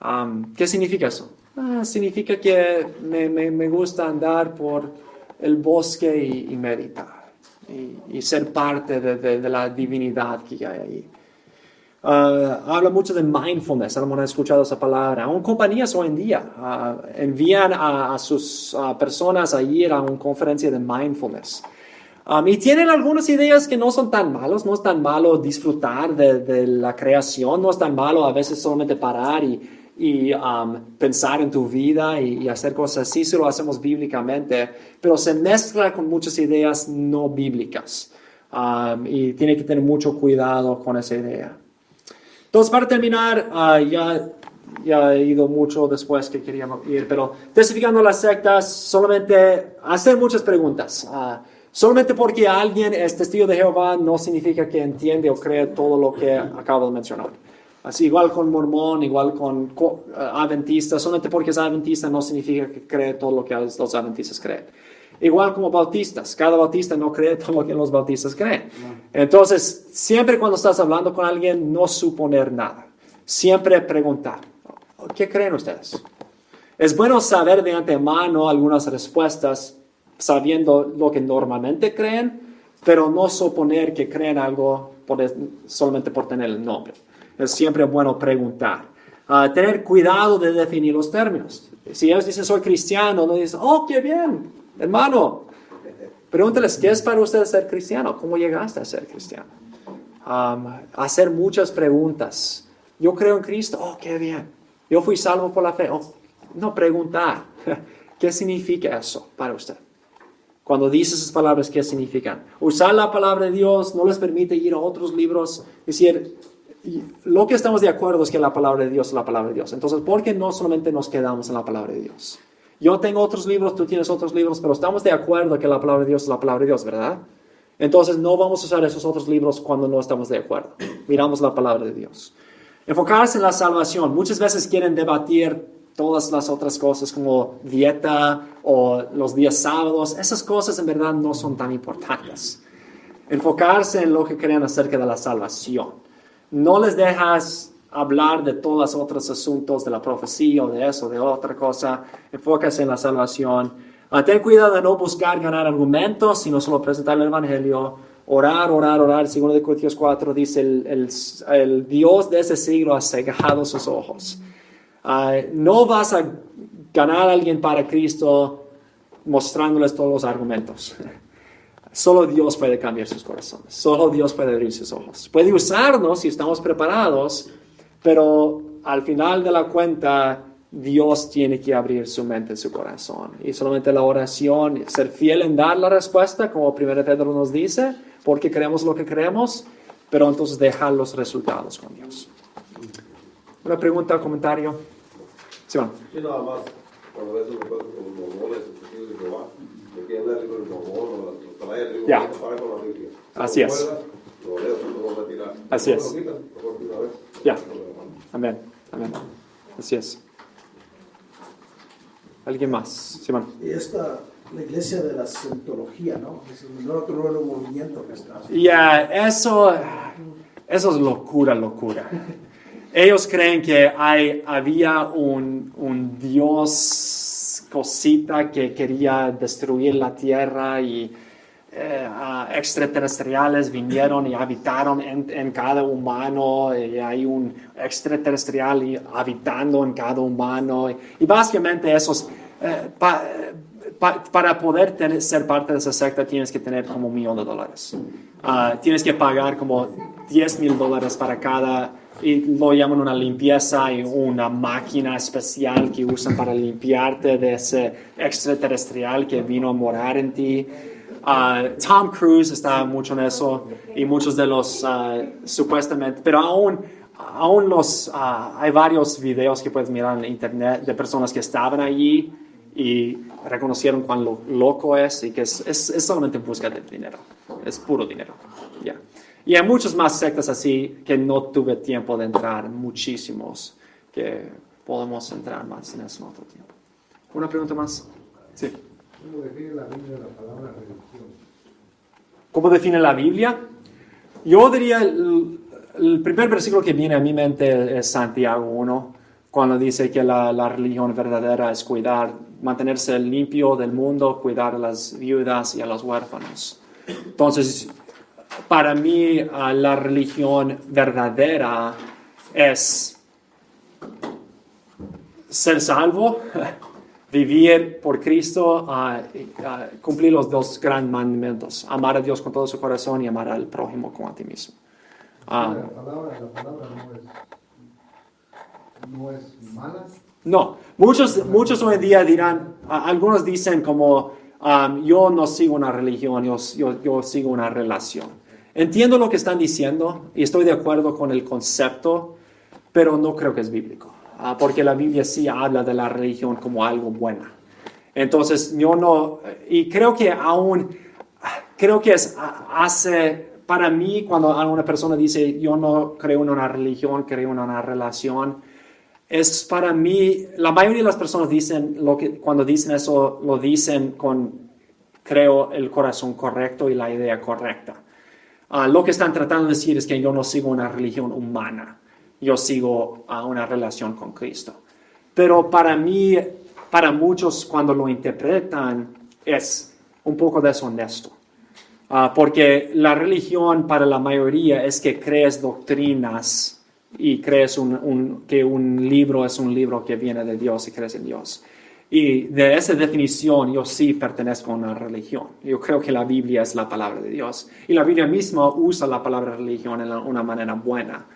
Um, ¿Qué significa eso? Ah, significa que me, me, me, gusta andar por el bosque y, y meditar y, y ser parte de, de, de, la divinidad que hay ahí. Uh, habla mucho de mindfulness, hemos escuchado esa palabra. Aún compañías hoy en día uh, envían a, a sus personas a ir a una conferencia de mindfulness. Um, y tienen algunas ideas que no son tan malos, no es tan malo disfrutar de, de la creación, no es tan malo a veces solamente parar y, y um, pensar en tu vida y, y, hacer cosas así, si lo hacemos bíblicamente, pero se mezcla con muchas ideas no bíblicas um, y tiene que tener mucho cuidado con esa idea. Entonces, para terminar, uh, ya, ya he ido mucho después que queríamos ir, pero testificando las sectas, solamente hacer muchas preguntas. Uh, solamente porque alguien es testigo de Jehová no significa que entiende o cree todo lo que acabo de mencionar. Así, igual con mormón, igual con uh, adventista, solamente porque es adventista no significa que cree todo lo que los adventistas creen. Igual como bautistas, cada bautista no cree todo lo que los bautistas creen. Entonces, siempre cuando estás hablando con alguien, no suponer nada. Siempre preguntar, ¿qué creen ustedes? Es bueno saber de antemano algunas respuestas, sabiendo lo que normalmente creen, pero no suponer que creen algo por, solamente por tener el nombre es siempre bueno preguntar. Ah, tener cuidado de definir los términos. Si ellos dicen soy cristiano, no dicen, oh, qué bien, hermano. Pregúntales, ¿qué es para usted ser cristiano? ¿Cómo llegaste a ser cristiano? Hacer muchas preguntas. Yo creo en Cristo, oh, qué bien. Yo fui salvo por la fe. Oh, no preguntar, ¿qué significa eso para usted? Cuando dice esas palabras, ¿qué significan? Usar la palabra de Dios no les permite ir a otros libros, decir, lo que estamos de acuerdo es que la palabra de Dios es la palabra de Dios. Entonces, ¿por qué no solamente nos quedamos en la palabra de Dios? Yo tengo otros libros, tú tienes otros libros, pero estamos de acuerdo que la palabra de Dios es la palabra de Dios, ¿verdad? Entonces, no vamos a usar esos otros libros cuando no estamos de acuerdo. Miramos la palabra de Dios. Enfocarse en la salvación. Muchas veces quieren debatir todas las otras cosas como dieta o los días sábados. Esas cosas en verdad no son tan importantes. Enfocarse en lo que creen acerca de la salvación no les dejas hablar de todos los otros asuntos de la profecía o de eso, de otra cosa. Enfócase en la salvación. Ah, ten cuidado de no buscar ganar argumentos, sino solo presentar el Evangelio. Orar, orar, orar. Segundo de Corintios 4 dice, el, el, Dios de ese siglo ha cegado sus ojos. Ah, no vas a ganar a alguien para Cristo mostrándoles todos los argumentos. Solo Dios puede cambiar sus corazones. Solo Dios puede abrir sus ojos. Puede usarnos si estamos preparados, pero al final de la cuenta, Dios tiene que abrir su mente su corazón. Y solamente la oración, ser fiel en dar la respuesta, como 1 Pedro nos dice, porque creemos lo que creemos, pero entonces dejar los resultados con Dios. ¿Una pregunta o comentario? Sí, bueno. Ya. Así es. Así es. Ya. Amén. Amén. Así es. ¿Alguien más? Simón. Y esta, la iglesia de la cientología, ¿no? Es el otro nuevo movimiento que está. Ya, eso, eso es locura, locura. Ellos creen que hay, había un, un Dios cosita que quería destruir la tierra y eh, extraterrestriales vinieron y habitaron en, cada humano, y hay un extraterrestrial habitando en cada humano, y, básicamente esos, eh, para poder ser parte de esa secta tienes que tener como un millón de dólares. Ah, tienes que pagar como 10 mil dólares para cada, y lo llaman una limpieza y una máquina especial que usan para limpiarte de ese extraterrestrial que vino a morar en ti. Uh, Tom Cruise está mucho en eso y muchos de los uh, supuestamente, pero aún, aún los, uh, hay varios videos que puedes mirar en internet de personas que estaban allí y reconocieron cuán loco es y que es, es, solamente en busca de dinero, es puro dinero. ya Y hay muchos más sectas así que no tuve tiempo de entrar, muchísimos que podemos entrar más en eso en otro tiempo. ¿Una pregunta más? Sí. ¿Cómo define la Biblia la palabra religión? ¿Cómo define la Biblia? Yo diría, el, primer versículo que viene a mi mente es Santiago 1, cuando dice que la, la, religión verdadera es cuidar, mantenerse limpio del mundo, cuidar a las viudas y a los huérfanos. Entonces, para mí, la religión verdadera es ser salvo, vivir por Cristo, cumplir los dos grandes mandamientos, amar a Dios con todo su corazón y amar al prójimo como a ti mismo. Ah. la, palabra, no, es, mala. No, muchos, muchos hoy en día dirán, algunos dicen como, um, yo no sigo una religión, yo, yo, yo sigo una relación. Entiendo lo que están diciendo y estoy de acuerdo con el concepto, pero no creo que es bíblico. Ah, porque la Biblia sí habla de la religión como algo bueno. Entonces, yo no, y creo que aún, creo que es, hace, para mí, cuando una persona dice, yo no creo en una religión, creo en una relación, es para mí, la mayoría de las personas dicen, lo que, cuando dicen eso, lo dicen con, creo, el corazón correcto y la idea correcta. Ah, lo que están tratando de decir es que yo no sigo una religión humana yo sigo a una relación con Cristo. Pero para mí, para muchos cuando lo interpretan, es un poco deshonesto. Ah, porque la religión para la mayoría es que crees doctrinas y crees que un libro es un libro que viene de Dios y crees en Dios. Y de esa definición yo sí pertenezco a una religión. Yo creo que la Biblia es la palabra de Dios. Y la Biblia misma usa la palabra religión en una manera buena.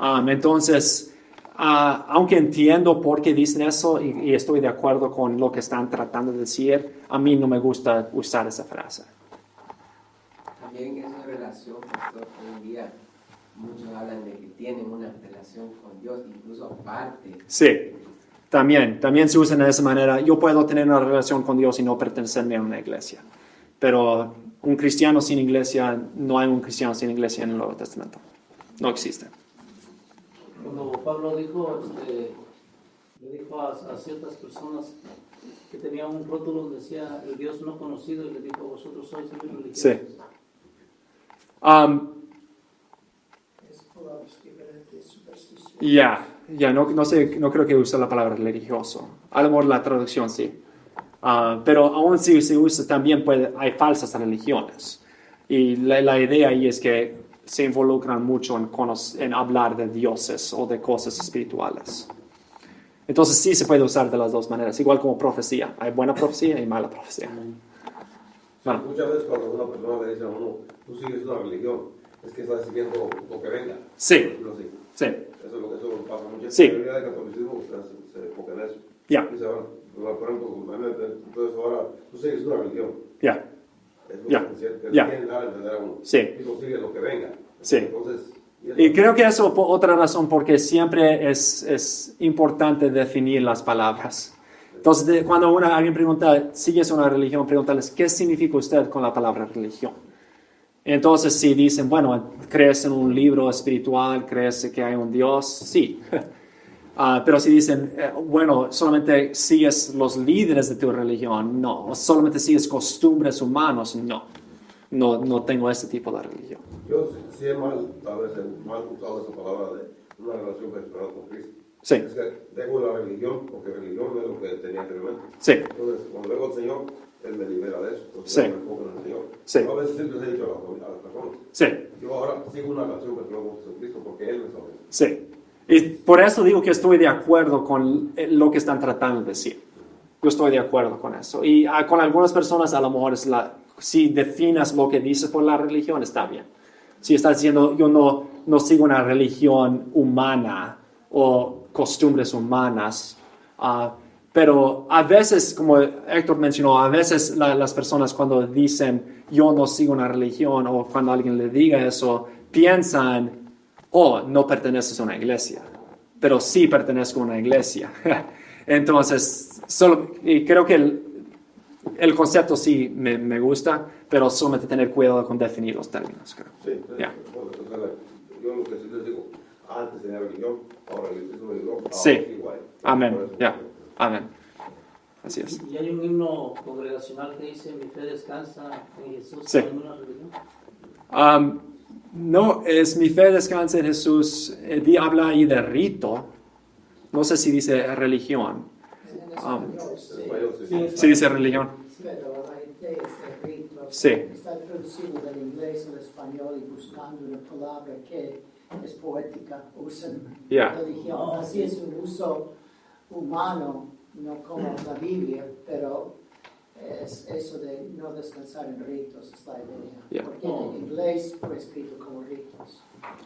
Um, entonces, ah, aunque entiendo por qué dicen eso y, y estoy de acuerdo con lo que están tratando de decir, a mí no me gusta usar esa frase. También esa relación, pastor, hoy en día muchos hablan de que tienen una relación con Dios, incluso aparte. Sí, también, también se usa de esa manera. Yo puedo tener una relación con Dios y no pertenecerme a una iglesia. Pero un cristiano sin iglesia, no hay un cristiano sin iglesia en el Nuevo Testamento. No existe. Cuando Pablo dijo, este, le dijo a, a ciertas personas que tenían un rótulo donde decía el Dios no conocido y le dijo, vosotros sois religiosos. Sí. Um, diferentes, superstición. Ya, no, no sé, no creo que use la palabra religioso. A lo mejor la traducción sí. Ah, pero aún si se usa, también puede, hay falsas religiones. Y la, la idea ahí es que se involucran mucho en, en hablar de dioses o de cosas espirituales. Entonces sí se puede usar de las dos maneras, igual como profecía. Hay buena profecía y mala profecía. Bueno. Muchas veces cuando una persona le dice a uno, tú sigues una religión, es que estás siguiendo lo que venga. Sí. Sí, Eso es lo que eso pasa mucho. Sí. La mayoría del catolicismo se, se enfoca en eso. Ya. Dice ahora, por ejemplo, entonces ahora tú sigues una religión. ya, Es lo Ya. que se- Ya. quieren dar a entender a uno. Sí. Y tú sigues lo que venga. Sí. Entonces, y Y creo que eso por otra razón, porque siempre es, es importante definir las palabras. Entonces, de- cuando una, alguien pregunta, ¿sigues una religión? Pregúntales, ¿qué significa usted con la palabra religión? Entonces, si dicen, bueno, ¿crees en un libro espiritual? ¿Crees que hay un Dios? Sí. Ah, pero si dicen, eh, bueno, solamente sigues los líderes de tu religión, no. Solamente sigues costumbres humanos, no. No, no tengo ese tipo de religión. Yo sí, he mal, tal vez he mal usado esa palabra de una relación personal con Cristo. Sí. Es que dejo la religión, porque religión es lo que tenía anteriormente. Sí. Entonces, cuando vengo al Señor, Él me libera de eso. Entonces, Sí. me enfoco en el Señor. Sí. Yo a veces siempre les he dicho a las, personas, Sí. yo ahora sigo una relación personal con Jesucristo porque Él me salvó. Sí. Y por eso digo que estoy de acuerdo con eh, lo que están tratando de decir. Yo estoy de acuerdo con eso. Y ah, con algunas personas a lo mejor es la, si definas lo que dices por la religión, está bien. Si estás diciendo yo no, no sigo una religión humana o costumbres humanas, ah, pero a veces, como Héctor mencionó, a veces la- las personas cuando dicen yo no sigo una religión o cuando alguien le diga eso, piensan oh, no perteneces a una iglesia, pero sí pertenezco a una iglesia. Entonces, solo, y creo que el, el concepto sí me, me gusta, pero solamente tener cuidado con definir los términos, creo. Sí, entonces, yo lo que digo, antes religión, ahora ahora Sí. Amén. Ya. Amén. Así es. Y hay un himno congregacional que dice, mi fe descansa en Jesús, Sí. Um, no, es mi fe descansa en Jesús. Eh, habla ahí de rito. No sé si dice religión. En sí. sí. Sí. Sí dice religión. Pero la idea es de rito. Sí. Está traducido del inglés al español y buscando una palabra que es poética. Usan religión. Así es un uso humano, no como la Biblia, pero es eso de no descansar en ritos, es la idea. Porque en inglés fue escrito como ritos.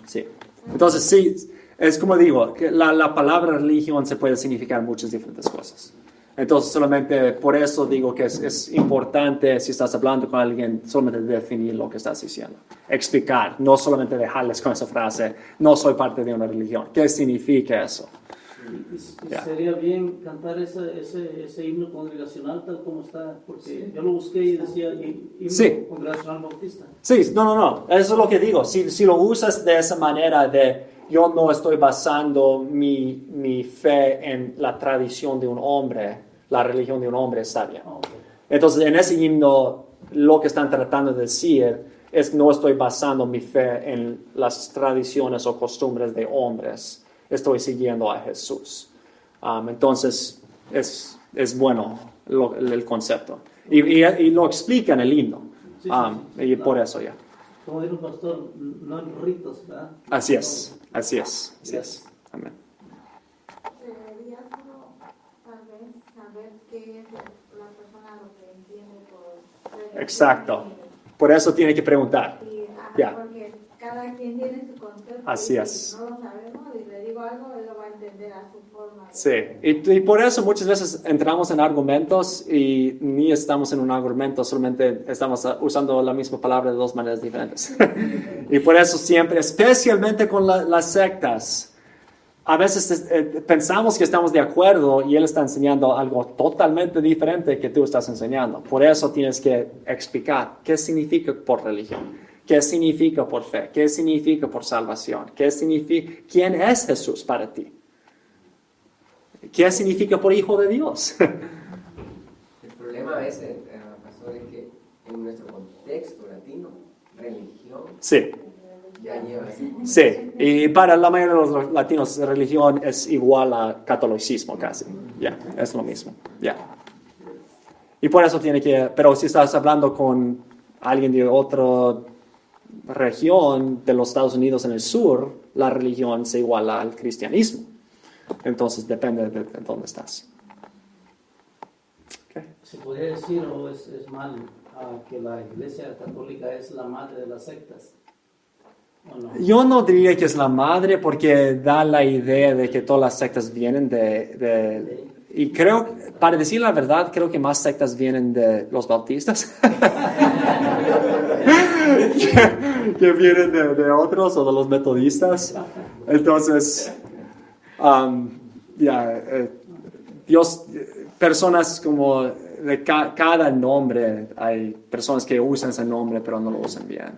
Sí. Entonces, sí, es como digo, que la, la palabra religión se puede significar muchas diferentes cosas. Entonces, solamente por eso digo que es, es importante, si estás hablando con alguien, solamente definir lo que estás diciendo. Explicar, no solamente dejarles con esa frase, no soy parte de una religión. ¿Qué significa eso? Y, y Ya. sería bien cantar ese, ese, ese himno congregacional tal como está, porque yo lo busqué y decía hi- himno Sí. congregacional bautista. Sí, no, no, no. Eso es lo que digo. Si, si lo usas de esa manera de yo no estoy basando mi, mi fe en la tradición de un hombre, la religión de un hombre, está bien. Ah, ok. Entonces, en ese himno, lo que están tratando de decir es que no estoy basando mi fe en las tradiciones o costumbres de hombres. Estoy siguiendo a Jesús. Um, entonces, es, es bueno lo- el concepto. Y, y- y lo explica en el himno. Sí, sí, Um, sí, y claro. por eso ya. como dijo el pastor, no en ritos, ¿verdad? Así es, así es, así es. Amén. Debería uno tal vez saber qué es la persona lo que entiende por religión. Exacto. Por eso tiene que preguntar. Y, ajá, Ya. Porque cada quien tiene su concepto. Así y es. No lo sabemos y digo algo, él lo va a entender a su forma. Sí, y, y por eso muchas veces entramos en argumentos y ni estamos en un argumento, solamente estamos uh, usando la misma palabra de dos maneras diferentes. y por eso siempre, especialmente con la- las sectas, a veces eh, pensamos que estamos de acuerdo y él está enseñando algo totalmente diferente que tú estás enseñando. Por eso tienes que explicar qué significa por religión, qué significa por fe, qué significa por salvación, qué significa, quién es Jesús para ti. ¿Qué significa por hijo de Dios? El problema a veces, eh, pastor, es que en nuestro contexto latino, religión sí, ya lleva así. sí. Y para la mayoría de los latinos, religión es igual a catolicismo casi. Ya, es lo mismo. Ya. Y por eso tiene que, pero si estás hablando con alguien de otra región de los Estados Unidos en el sur, la religión se iguala al cristianismo. Entonces depende de, de dónde estás. Ok. Se podría decir, o es, es mal, ah, que la iglesia católica es la madre de las sectas. ¿O no? Yo no diría que es la madre porque da la idea de que todas las sectas vienen de... de- y creo, para decir la verdad, creo que más sectas vienen de los bautistas. que, vienen de, otros o de los metodistas. Entonces, um, ya, eh, personas como de ca- cada nombre, hay personas que usan ese nombre pero no lo usan bien.